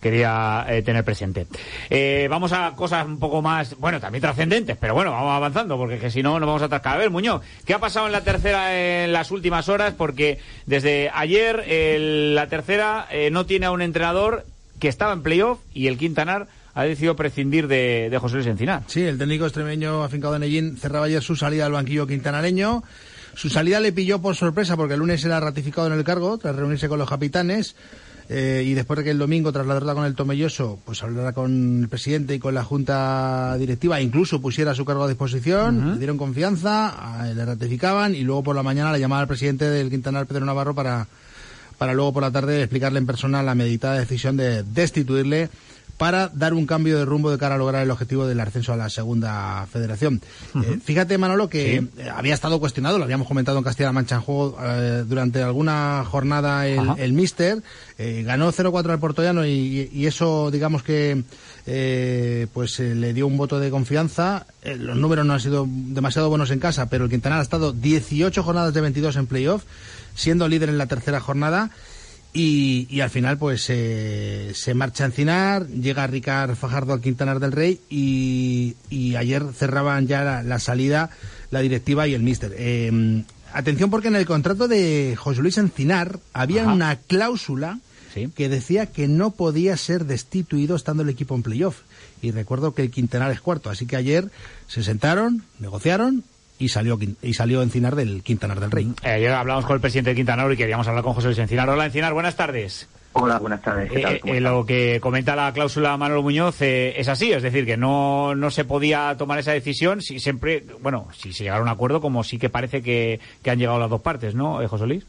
quería tener presente. Vamos a cosas un poco más, bueno, también trascendentes, pero bueno, vamos avanzando porque que si no nos vamos a atascar. A ver, Muñoz, ¿qué ha pasado en la tercera en las últimas horas? Porque desde ayer el- la tercera no tiene a un entrenador que estaba en playoff y el Quintanar ha decidido prescindir de, de José Luis Encinar. Sí, el técnico extremeño afincado en Ellín cerraba ayer su salida al banquillo quintanareño. Su salida le pilló por sorpresa porque el lunes era ratificado en el cargo tras reunirse con los capitanes. eh, y después de que el domingo, tras la derrota con el Tomelloso, pues hablara con el presidente y con la junta directiva, e incluso pusiera su cargo a disposición, le dieron confianza, eh, le ratificaban y luego por la mañana le llamaba al presidente del Quintanar, Pedro Navarro, para, para luego por la tarde explicarle en persona la meditada decisión de destituirle para dar un cambio de rumbo de cara a lograr el objetivo del ascenso a la segunda federación. Eh, fíjate, Manolo, que Sí. eh, había estado cuestionado, lo habíamos comentado en Castilla-La Mancha en juego eh, durante alguna jornada el, el Mister, eh, ganó 0-4 al Portollano y, y eso, digamos que pues le dio un voto de confianza. Los números no han sido demasiado buenos en casa, pero el Quintanar ha estado 18 jornadas de 22 en playoff, siendo líder en la tercera jornada. Y, y al final, pues eh, se marcha a Encinar, llega Ricard Fajardo al Quintanar del Rey y, y ayer cerraban ya la, la salida la directiva y el míster. Eh, atención porque en el contrato de José Luis Encinar había Ajá. una cláusula que decía que no podía ser destituido estando el equipo en playoff. Y recuerdo que el Quintanar es cuarto, así que ayer se sentaron, negociaron y salió, Quin- y salió Encinar del Quintanar del Rey. Eh, hablamos con el presidente de Quintanar y queríamos hablar con José Luis Encinar. Hola, Encinar, buenas tardes. Hola, buenas tardes. ¿qué tal? Eh, ¿Cómo eh, estás? lo que comenta la cláusula Manolo Muñoz eh, es así, es decir, que no, no se podía tomar esa decisión si siempre, bueno, si se llegara a un acuerdo como sí que parece que, que han llegado las dos partes, ¿no, eh, José Luis?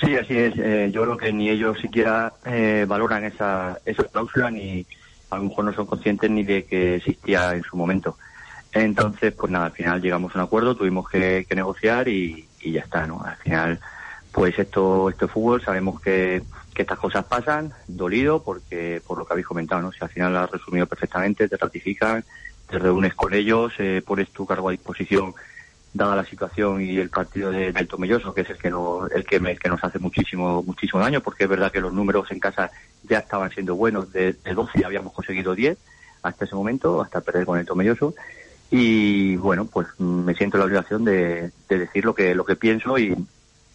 Sí, así es. Eh, yo creo que ni ellos siquiera eh, valoran esa, esa cláusula ni a lo mejor no son conscientes ni de que existía en su momento. Entonces, pues nada, al final llegamos a un acuerdo, tuvimos que, que negociar y, ya está, ¿no? Al final, pues esto, esto es fútbol, sabemos que, que estas cosas pasan, dolido, porque por lo que habéis comentado, ¿no? Si al final lo has resumido perfectamente, te ratifican, te reúnes con ellos, eh, pones tu cargo a disposición dada la situación y el partido de, del Tomelloso, que es el que, no, el, que, el que nos hace muchísimo muchísimo daño, porque es verdad que los números en casa ya estaban siendo buenos, de, de 12 ya habíamos conseguido 10 hasta ese momento, hasta perder con el Tomelloso, y bueno, pues me siento la obligación de, de decir lo que, lo que pienso y,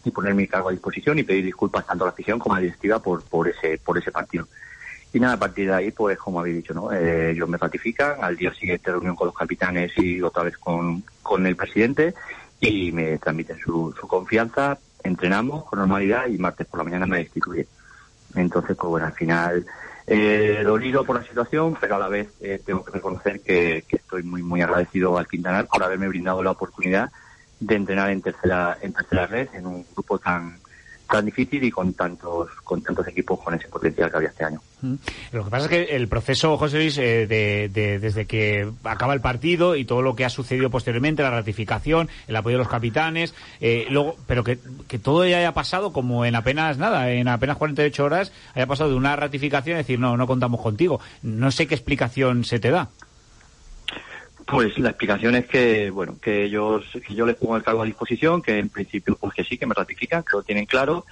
y poner mi cargo a disposición y pedir disculpas tanto a la afición como a la directiva por, por, ese, por ese partido. Y nada, a partir de ahí, pues como habéis dicho, ¿no? Eh, ellos me ratifican, al día siguiente reunión con los capitanes y otra vez con, con el presidente y me transmiten su, su confianza, entrenamos con normalidad y martes por la mañana me destituyen. Entonces, pues bueno, al final eh, dolido por la situación, pero a la vez eh, tengo que reconocer que, que estoy muy muy agradecido al Quintanar por haberme brindado la oportunidad de entrenar en tercera en tercera red en un grupo tan tan difícil y con tantos con tantos equipos con ese potencial que había este año. Lo que pasa es que el proceso, José Luis, eh, de, de- desde que acaba el partido y todo lo que ha sucedido posteriormente, la ratificación, el apoyo de los capitanes, eh, luego, pero que, que todo ya haya pasado como en apenas nada, en apenas 48 horas, haya pasado de una ratificación a decir, no, no contamos contigo. No sé qué explicación se te da. Pues la explicación es que, bueno, que ellos, que yo les pongo el cargo a disposición, que en principio, pues que sí, que me ratifican, que lo tienen claro,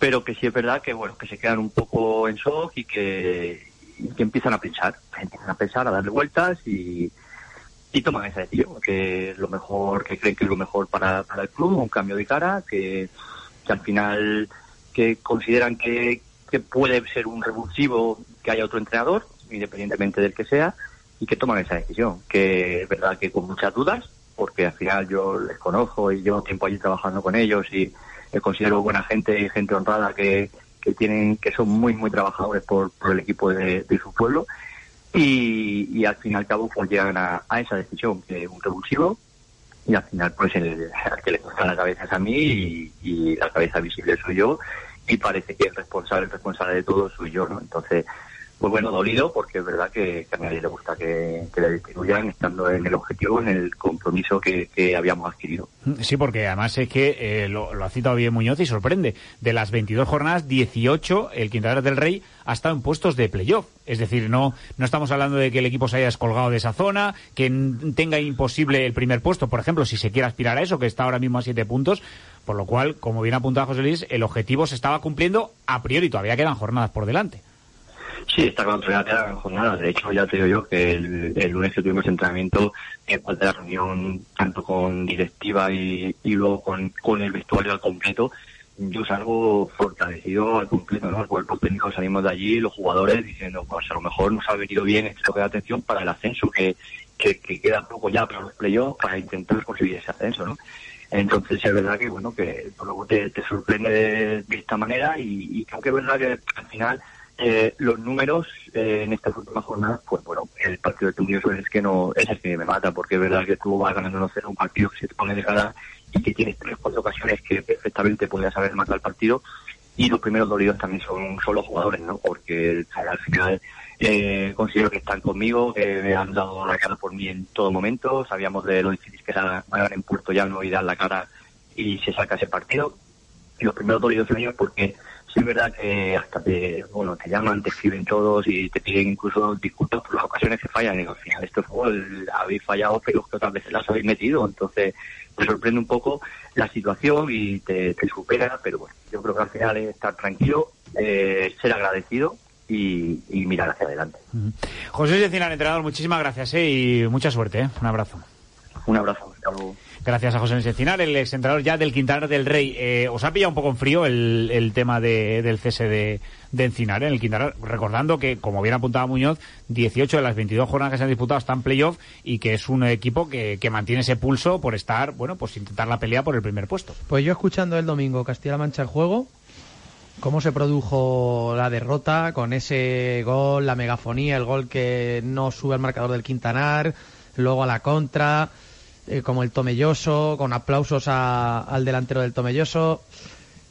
pero que sí es verdad que, bueno, que se quedan un poco en shock y que, que empiezan a pensar, empiezan a pensar, a darle vueltas y, y toman esa decisión, que es lo mejor, que creen que es lo mejor para, para el club, un cambio de cara, que, que al final que consideran que, que puede ser un revulsivo que haya otro entrenador, independientemente del que sea, y que toman esa decisión, que es verdad que con muchas dudas, porque al final yo les conozco y llevo tiempo allí trabajando con ellos y les considero buena gente y gente honrada que, que tienen que son muy muy trabajadores por, por el equipo de, su pueblo y, y al fin y al cabo pues llegan a, esa decisión que es un revulsivo y al final pues el, el que le corta la cabeza es a mí y, la cabeza visible soy yo y parece que el responsable, responsable de todo soy yo, ¿no? Entonces, pues bueno, dolido porque es verdad que, a nadie le gusta que, le destituyan estando en el objetivo, en el compromiso que, habíamos adquirido. Sí, porque además es que eh, lo, ha citado bien Muñoz y sorprende. De las 22 jornadas, 18, el Quintana del Rey ha estado en puestos de playoff. Es decir, no, no estamos hablando de que el equipo se haya descolgado de esa zona, que tenga imposible el primer puesto, por ejemplo, si se quiere aspirar a eso, que está ahora mismo a 7 puntos. Por lo cual, como bien apuntaba José Luis, el objetivo se estaba cumpliendo a priori, todavía quedan jornadas por delante. Sí, está claro, todavía quedan jornadas. De hecho, ya te digo yo que el, lunes que tuvimos entrenamiento, después de la reunión tanto con directiva y, y luego con, con el vestuario al completo, yo salgo fortalecido al completo, ¿no? El cuerpo técnico salimos de allí, los jugadores diciendo, pues a lo mejor nos ha venido bien este toque de atención para el ascenso, que, que, que queda poco ya para los playoffs, para intentar conseguir ese ascenso, ¿no? Entonces es verdad que bueno que luego te, te sorprende de, de esta manera y creo que es verdad que al final eh, los números eh, en estas últimas jornadas, pues bueno, el partido de Tundios es que no es el que me mata, porque es verdad que tú vas ganando 1-0 un partido que se te pone de cara y que tienes tres cuatro ocasiones que perfectamente podrías haber matado el partido y los primeros dolidos también son, son los jugadores, ¿no? Porque al final eh, considero que están conmigo, que me han dado la cara por mí en todo momento, sabíamos de lo difícil que era ganar en Puerto Llano y dar la cara y se saca ese partido. Y los primeros dolidos son ellos porque sí es verdad que hasta te, bueno, te llaman, te escriben todos y te piden incluso disculpas por las ocasiones que fallan. Y al final esto es fútbol, habéis fallado, pero que otras veces las habéis metido. Entonces te sorprende un poco la situación y te, te supera, pero bueno, yo creo que al final es estar tranquilo, eh, ser agradecido y, y mirar hacia adelante. José Encinar, entrenador, muchísimas gracias ¿eh? y mucha suerte. ¿eh? Un abrazo. Un abrazo. hasta luego. Gracias a José Luis Encinar, el exentrenador ya del Quintanar del Rey. Eh, ¿Os ha pillado un poco en frío el, el tema de, del cese de, de Encinar en el Quintanar? Recordando que, como bien apuntaba Muñoz, 18 de las 22 jornadas que se han disputado están playoff y que es un equipo que, que mantiene ese pulso por estar, bueno, pues intentar la pelea por el primer puesto. Pues yo escuchando el domingo Castilla-La Mancha en juego, cómo se produjo la derrota con ese gol, la megafonía, el gol que no sube al marcador del Quintanar, luego a la contra, eh, como el Tomelloso, con aplausos a- al delantero del Tomelloso.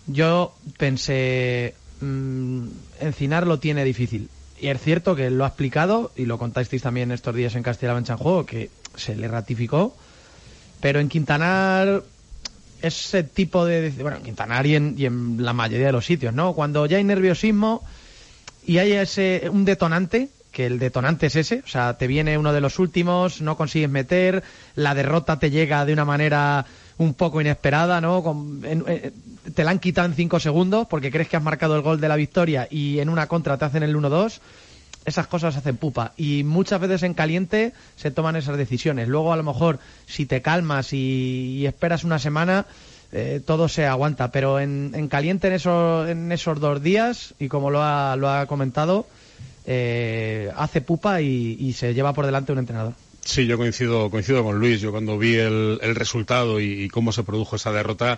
Yo pensé, mm, Encinar lo tiene difícil. Y es cierto que lo ha explicado, y lo contasteis también estos días en Castilla-La Mancha en juego, que se le ratificó. Pero en Quintanar ese tipo de bueno en Quintanar y en, y en la mayoría de los sitios no cuando ya hay nerviosismo y hay ese un detonante que el detonante es ese o sea te viene uno de los últimos no consigues meter la derrota te llega de una manera un poco inesperada no Con- en- en- te la han quitado en cinco segundos porque crees que has marcado el gol de la victoria y en una contra te hacen el 1-2 esas cosas hacen pupa. Y muchas veces en caliente se toman esas decisiones. Luego a lo mejor si te calmas y, y esperas una semana eh, todo se aguanta, pero en, en caliente en esos, en esos dos días y como lo ha, lo ha comentado eh, hace pupa y, se lleva por delante un entrenador. Sí, yo coincido, coincido con Luis. Yo cuando vi el, el resultado y cómo se produjo esa derrota,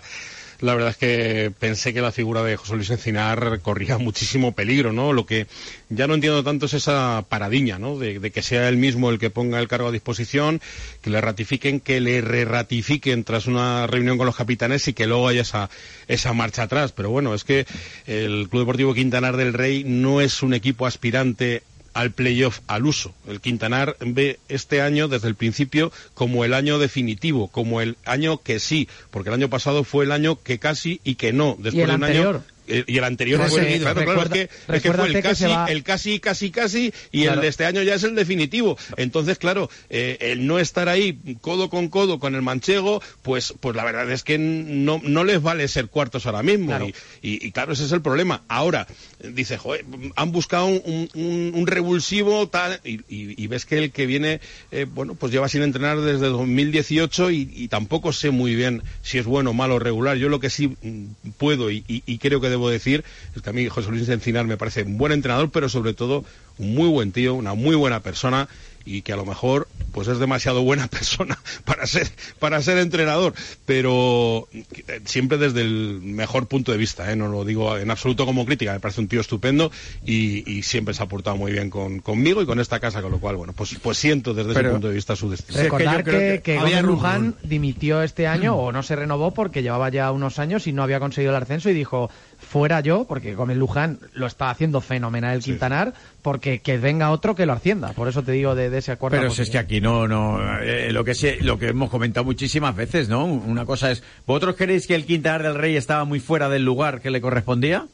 la verdad es que pensé que la figura de José Luis Encinar corría muchísimo peligro, ¿no? Lo que ya no entiendo tanto es esa paradiña, ¿no? De, de que sea él mismo el que ponga el cargo a disposición, que le ratifiquen, que le re-ratifiquen tras una reunión con los capitanes y que luego haya esa, esa marcha atrás. Pero bueno, es que el Club Deportivo Quintanar del Rey no es un equipo aspirante al playoff al uso. El Quintanar ve este año desde el principio como el año definitivo, como el año que sí, porque el año pasado fue el año que casi y que no. Después el de un anterior? año eh, y el anterior Pues, fue claro, claro, es que, es que fue el casi, el casi, casi, casi, y Claro. el de este año ya es el definitivo. Entonces, claro, eh, el no estar ahí codo con codo con el manchego, pues, pues la verdad es que no, no les vale ser cuartos ahora mismo. Y, y- y claro, ese es el problema. Ahora, dice, joder, han buscado un, revulsivo tal, y, ves que el que viene, eh, bueno, pues lleva sin entrenar desde 2018 y, y tampoco sé muy bien si es bueno, malo o regular. Yo lo que sí mm, puedo y creo que debo decir es que a mí José Luis Encinar me parece un buen entrenador, pero sobre todo un muy buen tío, una muy buena persona y que a lo mejor pues es demasiado buena persona para ser para ser entrenador. Pero eh, siempre desde el mejor punto de vista ¿eh? no lo digo en absoluto como crítica me parece un tío estupendo y, y siempre se ha portado muy bien con, conmigo y con esta casa con lo cual bueno pues pues siento desde ese Pero- punto de vista su destino. Recordar que, que había Gómez rum, Luján dimitió este año o no se renovó porque llevaba ya unos años y no había conseguido el ascenso y dijo fuera yo porque Gómez Luján lo está haciendo fenomenal el Quintanar porque que venga otro que lo ascienda por eso te digo de, de ese acuerdo Pero si es que aquí no, no, eh, lo que sí- lo que hemos comentado muchísimas veces, ¿no? Una cosa es, ¿vosotros creéis que el Quintanar del Rey estaba muy fuera del lugar que le correspondía?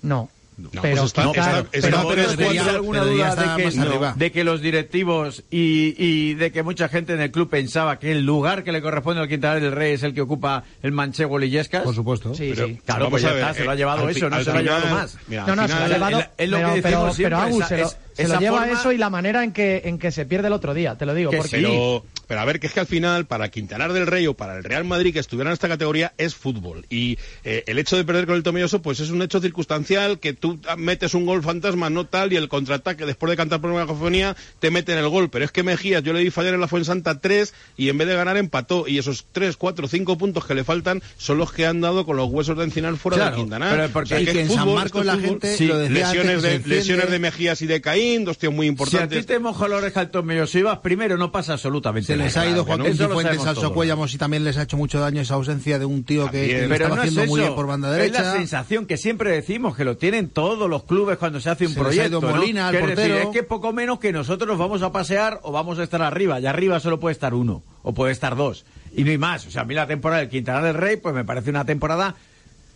no No, pero pues está- quizás- está- pero- está- pero pero ¿tenéis debería- alguna debería duda estar de que, de que los directivos y, y de que mucha gente en el club pensaba que el lugar que le corresponde al Quintanar del Rey es el que ocupa el manchego Lillescas? Por supuesto. Sí, Pero, sí. Claro, pues ya ver, está, se lo ha eh, llevado al eso, no se lo ha llevado final- más. mira, no, no, se lo ha final- llevado, es lo que pero, decimos pero, siempre, esa- se lo, lleva forma- eso y la manera en que, en que se pierde el otro día, te lo digo. Que porque. Pero, pero a ver, que es que al final, para Quintanar del Rey o para el Real Madrid que estuvieran en esta categoría, es fútbol. Y eh, el hecho de perder con el Tomelloso, pues es un hecho circunstancial que tú metes un gol fantasma, no tal, y el contraataque, después de cantar por una cacofonía, te meten el gol. Pero es que Mejías, yo le di fallar en la Fuensanta 3 y en vez de ganar empató. Y esos 3, 4, 5 puntos que le faltan son los que han dado con los huesos de encinar fuera Claro, de Quintanar. pero porque- O sea, y que en San fútbol, Marcos esto es la fútbol. gente, lo decía lesiones, de, lesiones de Mejías y de Caín, muy Si a ti te moja la oreja el Tomelloso y vas primero, no pasa absolutamente Se nada. les ha ido Joaquín lo Cifuentes al. Socuellamos y también les ha hecho mucho daño esa ausencia de un tío que, que estaba no es haciendo muy eso. bien por banda Es derecha. la sensación que siempre decimos que lo tienen todos los clubes cuando se hace un Se les ha proyecto. ido ¿no? Molina, el Que es decir, es que poco menos que nosotros nos vamos a pasear o vamos a estar arriba. Y arriba solo puede estar uno o puede estar dos. Y no hay más. O sea, a mí la temporada del Quintanar del Rey, pues me parece una temporada,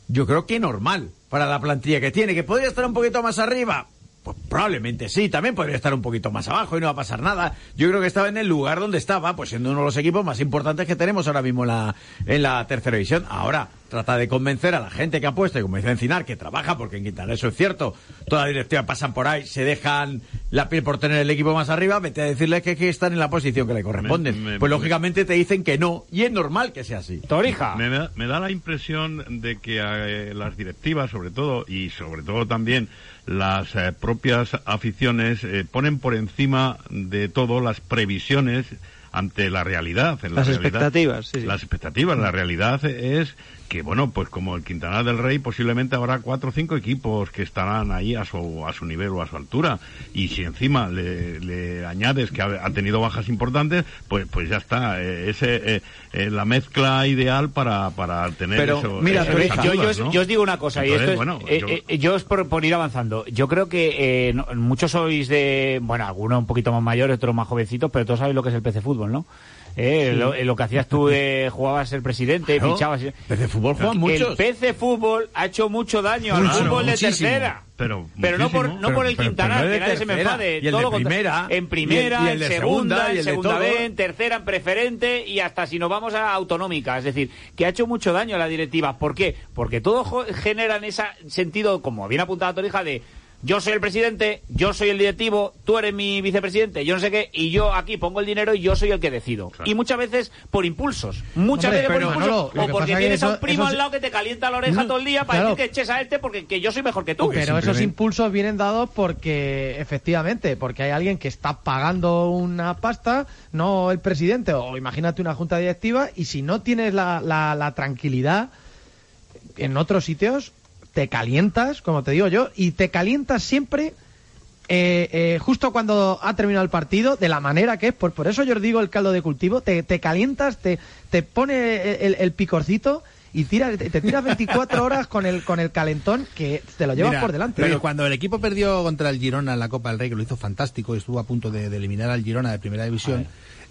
yo creo que normal para la plantilla que tiene. ¿Que podría estar un poquito más arriba? Pues probablemente sí, también podría estar un poquito más abajo y no va a pasar nada. Yo creo que estaba en el lugar donde estaba, pues siendo uno de los equipos más importantes que tenemos ahora mismo en la, en la tercera división. Ahora, trata de convencer a la gente que apuesta, y como dice Encinar, que trabaja, porque en Quintana eso es cierto, toda la directiva pasan por ahí, se dejan la piel por tener el equipo más arriba, vete a decirles que, que están en la posición que le corresponden. Me- me- pues me- lógicamente te dicen que no, y es normal que sea así. Torija. Me, da- me da la impresión de que eh, las directivas, sobre todo, y sobre todo también las eh, propias aficiones, eh, ponen por encima de todo las previsiones ante la realidad. En la Las realidad- expectativas, sí, sí. Las expectativas. La realidad es que, bueno, pues como el Quintanar del Rey, posiblemente habrá cuatro o cinco equipos que estarán ahí a su, a su nivel o a su altura. Y si encima le, le añades que ha, ha tenido bajas importantes, pues, pues ya está. Eh, ese, eh, eh, la mezcla ideal para, para tener Pero, eso. mira, esas pero yo, yo dudas, os- ¿no? yo os digo una cosa, y esto es, bueno, yo- eh, yo os por, por ir avanzando, yo creo que eh, no- muchos sois de, bueno, algunos un poquito más mayores, otros más jovencitos, pero todos sabéis lo que es el PC Fútbol, ¿no? Eh, Sí. lo, eh, lo que hacías tú, eh, jugabas el presidente, Claro. fichabas... PC Fútbol juegan El muchos. PC Fútbol ha hecho mucho daño al fútbol de muchísimo. tercera. Pero, Pero no por, no por el pero- de que nadie se me enfade. Y el todo de primera, En primera, y el- y el en de segunda, segunda, y en el de segunda. B, en tercera, en preferente y hasta si nos vamos a autonómica. Es decir, que ha hecho mucho daño a la directiva. ¿Por qué? Porque todos generan ese sentido, como bien apuntado Torija, de yo soy el presidente, yo soy el directivo, tú eres mi vicepresidente, yo no sé qué, y yo aquí pongo el dinero y yo soy el que decido. Y muchas veces por impulsos. Muchas Hombre, veces por impulsos. Manolo, o que porque tienes a un primo eso al lado que te calienta la oreja todo el día para claro. decir que eches a este porque que yo soy mejor que tú. Pero esos impulsos vienen dados porque, efectivamente, porque hay alguien que está pagando una pasta, no el presidente, o imagínate una junta directiva, y si no tienes la, la, la tranquilidad en otros sitios, te calientas, como te digo yo, y te calientas siempre eh, eh, justo cuando ha terminado el partido, de la manera que es, por, por eso yo os digo el caldo de cultivo, te, te calientas, te, te pone el, el picorcito y tira, te, te tiras 24 horas con el, con el calentón que te lo llevas Mira, por delante. Pero cuando el equipo perdió contra el Girona en la Copa del Rey, que lo hizo fantástico y estuvo a punto de, de eliminar al Girona de Primera División,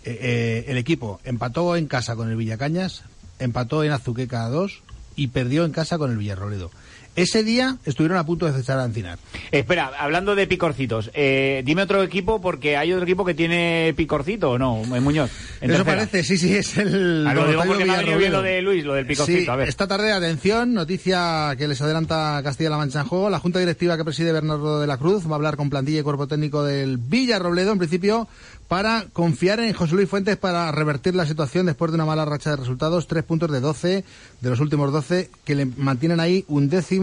eh, eh, el equipo empató en casa con el Villacañas, empató en Azuqueca a 2 y perdió en casa con el Villarroledo. Ese día estuvieron a punto de cesar a Encinar. Espera, hablando de picorcitos, eh, dime otro equipo porque hay otro equipo que tiene picorcito o no, en Muñoz. en Eso tercera. parece, sí, sí, es el... Ah, lo digo porque me ha venido bien lo de Luis, lo del picorcito. Sí, a ver. esta tarde, atención, noticia que les adelanta Castilla-La Mancha en juego. La Junta Directiva que preside Bernardo de la Cruz va a hablar con plantilla y cuerpo técnico del Villarrobledo, en principio, para confiar en José Luis Fuentes para revertir la situación después de una mala racha de resultados. Tres puntos de 12, de los últimos 12, que le mantienen ahí un décimo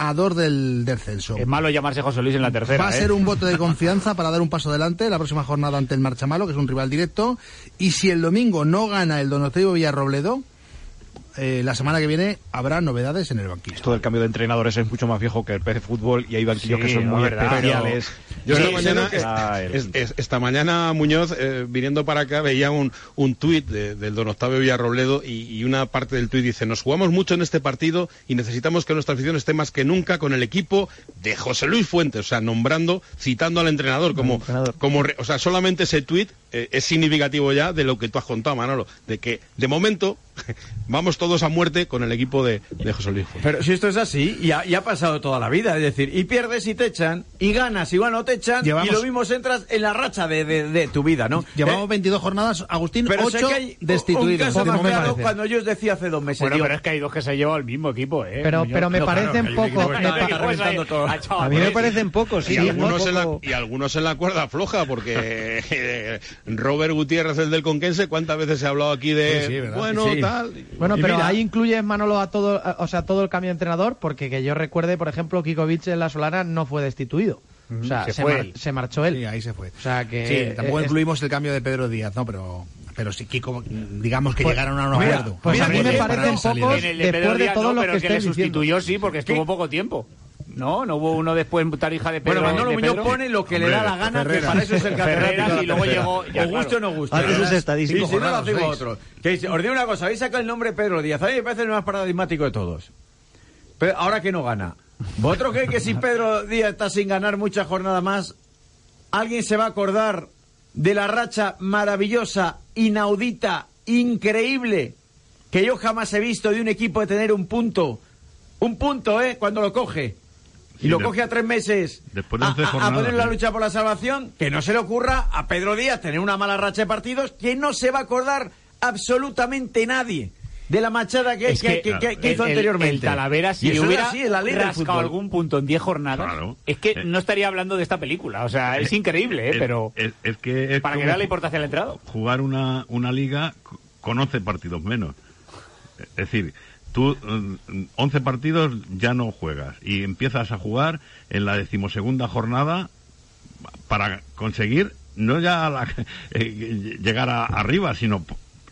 a dos del descenso. Es malo llamarse José Luis en la tercera. Va a ¿eh? ser un voto de confianza para dar un paso adelante la próxima jornada ante el Marchamalo, que es un rival directo. Y si el domingo no gana el Donoteo Villarrobledo, eh, la semana que viene habrá novedades en el banquillo. Esto del cambio de entrenadores es mucho más viejo que el PC Fútbol y hay banquillos Sí, que son no, muy verdad. especiales. Yo Sí, esta mañana, que- Ah, el- es- es- esta mañana Muñoz, eh, viniendo para acá, veía un, un tuit de- del don Octavio Villarrobledo y, y una parte del tuit dice, nos jugamos mucho en este partido y necesitamos que nuestra afición esté más que nunca con el equipo de José Luis Fuentes, o sea, nombrando, citando al entrenador, como, como re- o sea, solamente ese tuit eh, es significativo ya de lo que tú has contado, Manolo, de que de momento vamos todos a muerte con el equipo de, de José Luis Fuentes. Pero si esto es así, y ha, y ha pasado toda la vida, es decir, y pierdes y te echan, y ganas igual no te echan, Llevamos- y lo mismo entras en la racha de, de- de tu vida, ¿no? Llevamos Eh, 22 jornadas, Agustín, pero sé 8 que hay un destituidos. caso de más claro cuando yo os decía hace dos meses. Bueno, pero es que hay dos que se han llevado al mismo equipo, ¿eh? Pero- pero me No, claro, parecen que hay un equipo poco- que me está pa- reventando todo. Ah, chaval, A mí me pues, parecen pocos, sí. y, sí, algunos no en la, poco- y algunos en la cuerda floja, porque eh, Robert Gutiérrez, el del Conquense, ¿cuántas veces se ha hablado aquí de, Sí, sí, ¿verdad? bueno, Sí. Tal? Bueno, Y pero mira- ahí incluye Manolo a todo, a- o sea, todo el cambio de entrenador, porque que yo recuerde, por ejemplo, Kikovic en la Solana no fue destituido. O sea, Se se, fue mar- él. se marchó él. Sí, ahí se fue. O sea que Sí, tampoco incluimos el cambio de Pedro Díaz, ¿no? Pero, pero sí, Kiko, digamos que Pues- llegaron a un mira, acuerdo. pues Mira, a mí me parecen pocos de- En el de Pedro después de Díaz todos no, pero que que le sustituyó sí, porque estuvo poco tiempo. No, no hubo uno después en Tarija de Pedro. Bueno, Manolo Muñoz pone lo que le da la gana, que para eso es el Ferreras, catedrático y luego llegó- ya, O guste o no guste. Hace sus ¿verdad? estadísticas. Y si no lo seis. otro. Que dice, os digo una cosa, habéis sacado el nombre Pedro Díaz. A mí me parece el más paradigmático de todos. Pero ahora que no gana. ¿Vosotros creéis que si Pedro Díaz está sin ganar muchas jornadas más, alguien se va a acordar de la racha maravillosa, inaudita, increíble, que yo jamás he visto de un equipo de tener un punto? Un punto, ¿eh? Cuando lo coge. Y lo de- coge a tres meses después de a, 11 a- a jornadas, poner la lucha por la salvación, que no se le ocurra a Pedro Díaz tener una mala racha de partidos, que no se va a acordar absolutamente nadie de la machada que, Es que- que, que- que- que el- hizo el- anteriormente. El Talavera, si le es hubiera así, es la ley rascado algún punto en 10 jornadas, Claro. es que Eh, no estaría hablando de esta película. O sea, es eh, increíble, ¿eh? es- pero es, es que es para que vea la importancia del entrado. jugar una, una liga c- con 11 partidos menos. Es decir, tú mm, 11 partidos ya no juegas y empiezas a jugar en la decimosegunda jornada para conseguir no ya la- eh, llegar a- arriba, sino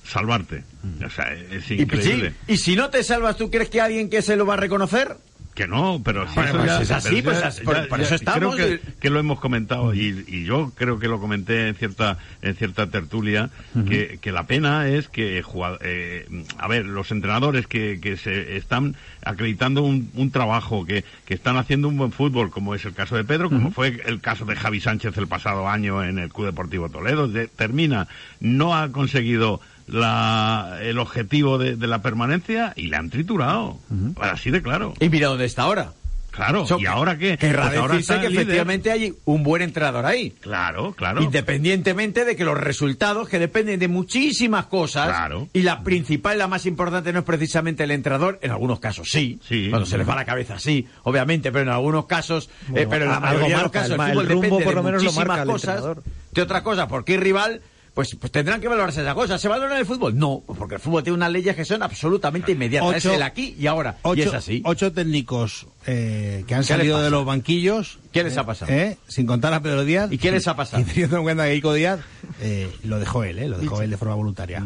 salvarte. O sea, es Y, increíble. sí, y si no te salvas, ¿tú crees que alguien que se lo va a reconocer? Que no, pero si eso pues ya- es así, pues ya- as- por- ya- por ya- eso estamos. Creo que, que lo hemos comentado y, y yo creo que lo comenté en cierta en cierta tertulia que, que la pena es que jugad- eh, a ver los entrenadores que, que se están acreditando un, un trabajo que, que están haciendo un buen fútbol como es el caso de Pedro como fue el caso de Javi Sánchez el pasado año en el Club Deportivo Toledo de- termina no ha conseguido la, el objetivo de, de la permanencia y le han triturado así de claro Y mira dónde está ahora. Claro, ¿y ahora qué? Querrá Pues ahora está que efectivamente hay un buen entrenador ahí. Claro, claro. Independientemente de que los resultados, que dependen de muchísimas cosas, Claro. y la principal la más importante no es precisamente el entrenador, en algunos casos sí, Sí. cuando se les va la cabeza sí, obviamente, pero en algunos casos, eh, pero en la mayoría de los casos el el, el rumbo depende por de lo menos lo muchísimas marca el cosas, entrenador. de otra cosa, porque hay rival... Pues, pues tendrán que valorarse esa cosa. ¿Se valora el fútbol? No, porque el fútbol tiene unas leyes que son absolutamente inmediatas. Ocho- es el aquí y ahora. y Ocho, es así. ocho técnicos eh, que han ¿Qué les salido de los banquillos. ¿Qué les eh, ha pasado? eh, sin contar a Pedro Díaz. ¿Y qué les ha pasado? Y teniendo en cuenta que Ico Díaz eh, lo dejó él, eh, lo dejó él de forma voluntaria.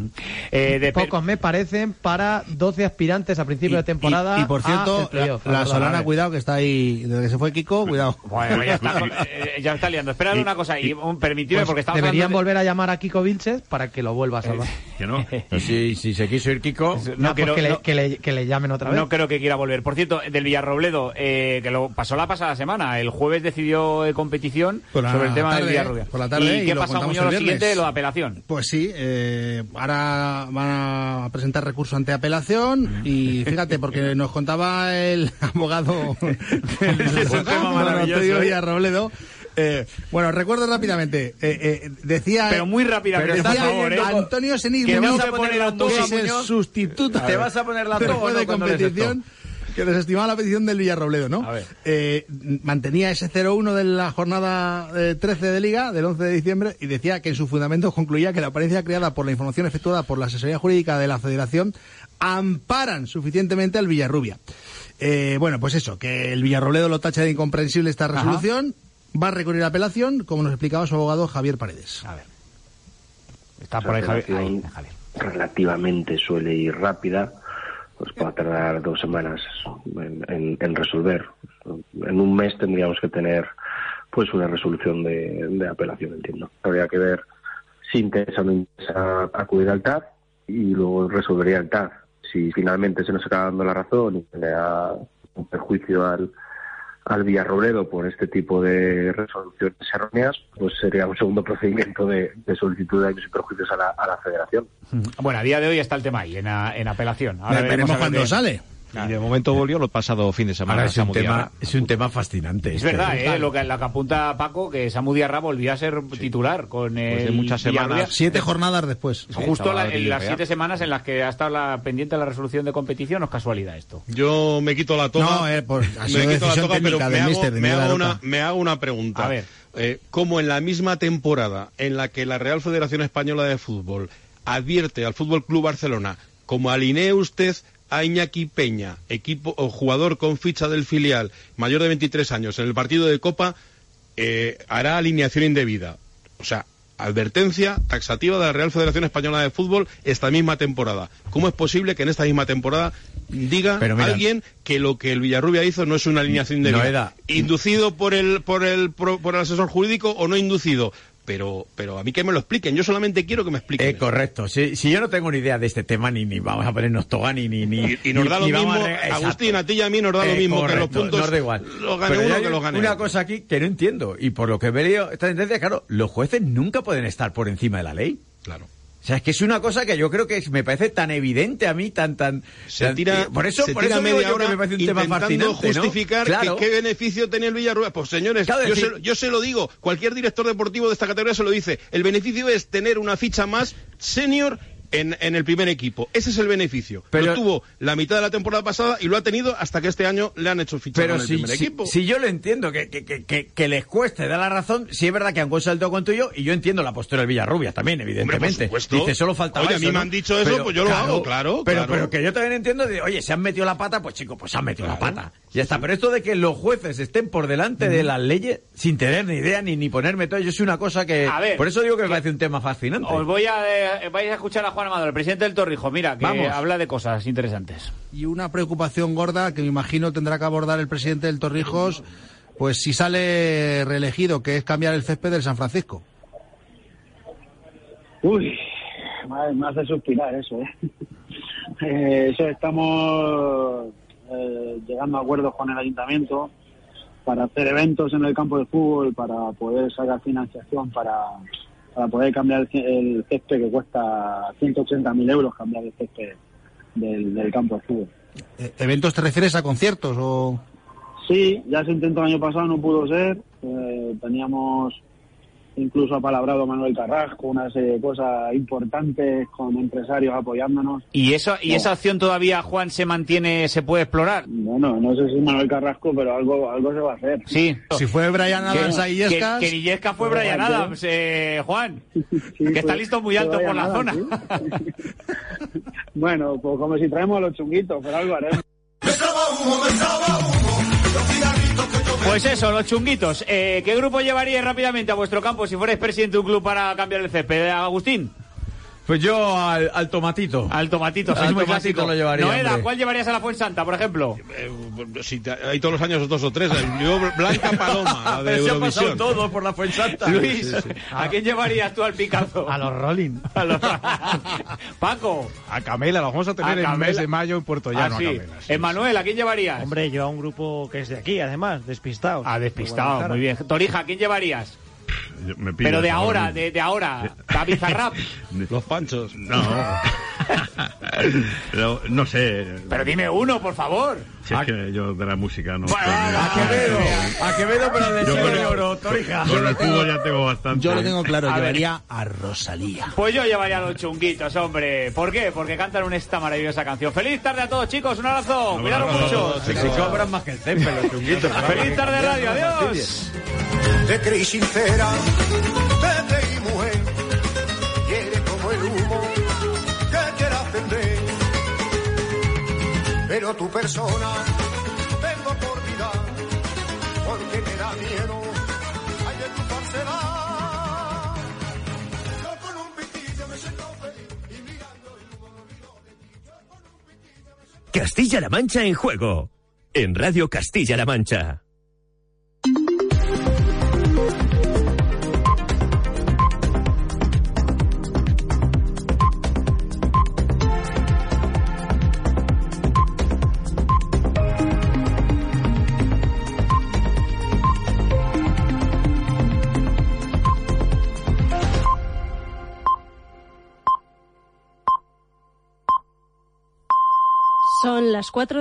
Eh, de Pocos me parecen para 12 aspirantes a principio de temporada. Y, y, por cierto, la, la Solana, cuidado que está ahí, desde que se fue Kiko, cuidado. Bueno, ya está, ya está liando. Esperad una cosa y un, permitidme Pues porque estamos deberían de- volver a llamar a Kiko Vilches para que lo vuelva a salvar. Que no. Si, si se quiso ir Kiko, No, No, pues que, no- le, que, le, que le llamen otra vez. No creo que quiera volver. Por cierto, del Villarrobledo, eh, que lo pasó la pasada semana. El jueves decidió eh, competición la sobre el tema tarde, del Villarrobledo. por la tarde, ¿Y y qué lo pasa, Muñoz, lo finalmente lo de apelación. Pues sí, eh, ahora van a presentar recurso ante apelación y fíjate, porque nos contaba el abogado ¿eh? Villarrobledo. Eh, bueno, recuerdo rápidamente. eh, eh, decía. Pero muy rápidamente, decía. Antonio Senil Que vas a poner la toga, el sustituto. Te vas a poner la toga, de competición. Que desestimaba la petición del Villarrobledo, ¿no? Eh, mantenía ese 0-1 de la jornada eh, 13 de Liga, del 11 de diciembre, y decía que en sus fundamentos concluía que la apariencia creada por la información efectuada por la asesoría jurídica de la Federación amparan suficientemente al Villarrubia. Eh, bueno, pues eso, que el Villarrobledo lo tacha de incomprensible esta resolución, va a recurrir a apelación, como nos explicaba su abogado Javier Paredes. A ver. Está por ahí, Javier. Ahí, Javier. relativamente suele ir rápida, pues puede tardar dos semanas en, resolver. En un mes tendríamos que tener pues una resolución de, de apelación, entiendo. Habría que ver si interesa o no interesa acudir al TAR y luego resolvería el TAR. Si finalmente se nos acaba dando la razón y se le da un perjuicio al, al Villarrobledo por este tipo de resoluciones erróneas, pues sería un segundo procedimiento de, de solicitud de daños y perjuicios a la, a la federación. Bueno, a día de hoy está el tema ahí, en, a- en apelación. Ahora Veremos a ver cuando Y de momento volvió lo pasado fin de semana. Ahora es un, tema, es un tema fascinante. Es este, verdad, ¿eh? Lo que, la que apunta Paco, que Samu Diarra volvió a ser titular con el de muchas semanas. Siete jornadas después. Justo la- en las siete semanas en las que ha estado la, pendiente la resolución de competición, ¿o es casualidad esto? Yo me quito la toga. No, eh, pues, me quito la toga, pero me hago, una, me hago una pregunta. A ver. Eh, como en la misma temporada en la que la Real Federación Española de Fútbol advierte al Fútbol Club Barcelona, como alinee usted a Iñaki Peña, equipo o jugador con ficha del filial, mayor de 23 años, en el partido de Copa, eh, hará alineación indebida. O sea, advertencia taxativa de la Real Federación Española de Fútbol esta misma temporada. ¿Cómo es posible que en esta misma temporada diga Pero mira- alguien que lo que el Villarrubia hizo no es una alineación indebida? ¿Inducido por el, por, el, por, por el asesor jurídico o no inducido? Pero, pero a mí que me lo expliquen. Yo solamente quiero que me expliquen. Eh, correcto. Si, si yo no tengo ni idea de este tema, ni, ni vamos a ponernos toga, ni... ni, ni Y, y nos ni- da lo mismo, a. Agustín, a ti y a mí nos da lo Eh, mismo que los correcto, puntos nos da igual. los gane Pero uno que los gane Una cosa aquí que no entiendo, y por lo que veo esta sentencia, claro, los jueces nunca pueden estar por encima de la ley. Claro. O sea, es que es una cosa que yo creo que me parece tan evidente a mí, tan, tan... Se tan- tira, por eso, se por tira eso media yo hora que me parece un tema fascinante, ¿no? justificar Claro. que qué beneficio tenía el Villarrubia. Pues señores, Claro, yo, decir- se, yo se lo digo, cualquier director deportivo de esta categoría se lo dice. El beneficio es tener una ficha más senior en, en el primer equipo. Ese es el beneficio. Pero- lo tuvo la mitad de la temporada pasada y lo ha tenido hasta que este año le han hecho ficha Pero en el si, primer si- equipo. si yo lo entiendo, que, que, que, que, que les cueste, da la razón, si es verdad que han consultado con tuyo, y yo entiendo la postura del Villarrubia también, evidentemente. supuesto. Dice, solo faltaba Oye, a mí me han dicho eso, pues yo lo hago, claro, Pero, claro. pero que yo también entiendo de, oye, se han metido la pata, pues chico, pues se han metido la pata. Ya está, pero esto de que los jueces estén por delante de las leyes, sin tener ni idea ni, ni ponerme todo, yo soy una cosa que... A ver, por eso digo que me parece un tema fascinante. Os voy a, eh, vais a escuchar a Juan Amador, el presidente del Torrijo. Mira, que Vamos. habla de cosas interesantes. Y una preocupación gorda que me imagino tendrá que abordar el presidente del Torrijos, pues si sale reelegido, que es cambiar el césped del San Francisco. Uy, me me hace suspirar eso, ¿eh? Eh, eso estamos eh, llegando a acuerdos con el ayuntamiento para hacer eventos en el campo de fútbol, para poder sacar financiación, para, para poder cambiar el, el césped que cuesta 180.000 euros cambiar el césped del, del campo de fútbol. Eh, ¿Eventos te refieres a conciertos o...? Sí, ya se intentó el año pasado, no pudo ser. Eh, teníamos incluso apalabrado a Manuel Carrasco, una serie de cosas importantes con empresarios apoyándonos. ¿Y, eso, y No. esa opción todavía, Juan, se mantiene, se puede explorar? Bueno, no sé si Manuel Carrasco, pero algo, algo se va a hacer. Sí. Si fue Brian Que- Adams a que, Illescas... que Illescas fue Brian. Adams, eh, Juan. que está pues, listo muy que alto por la zona. sí. Bueno, pues como si traemos a los chunguitos, pero algo haremos. Pues eso, los chunguitos. Eh, ¿Qué grupo llevaríais rápidamente a vuestro campo si fuerais presidente de un club para cambiar el césped? Eh, Agustín. Pues yo al, al tomatito. Al tomatito, Al muy tomatito clásico. lo llevaría, Noeda. ¿cuál llevarías a la Fuensanta, por ejemplo? Eh, si te- hay todos los años dos o tres. Yo, Blanca Paloma, la de Pero se han pasado Eurovisión. todos por la Fuensanta. Luis, ¿a quién llevarías tú al Picazo? A los Rolling. A los- Paco. A Camela, lo vamos a tener A en el Camela. mes de mayo en Puerto Llano. Ah, a. Camela, sí. Emanuel, ¿a quién llevarías? Hombre, yo a un grupo que es de aquí, además, despistados. Ah, despistado, muy bien. Torija, ¿a quién llevarías? Yo- me pillas Pero de ahora de, de ahora. David Zarrap. Los panchos. No. Pero, no sé. Pero dime uno, por favor. Si es que yo de la música no. A Quevedo, a Quevedo, pero de el- oro, Torija. Con el fútbol ya tengo bastante. Yo lo tengo claro, A ver. llevaría a Rosalía. Pues yo llevaría a los chunguitos, hombre. ¿Por qué? Porque cantan esta maravillosa canción. Feliz tarde a todos, chicos. Un abrazo. Cuidado mucho. Si cobran más que el césped, los chunguitos. Feliz tarde radio. Adiós. Te creí sincera, Pero tu persona tengo por vida, porque me da miedo, ay de tu Castilla-La Mancha en juego. En Radio Castilla-La Mancha. Las 4 de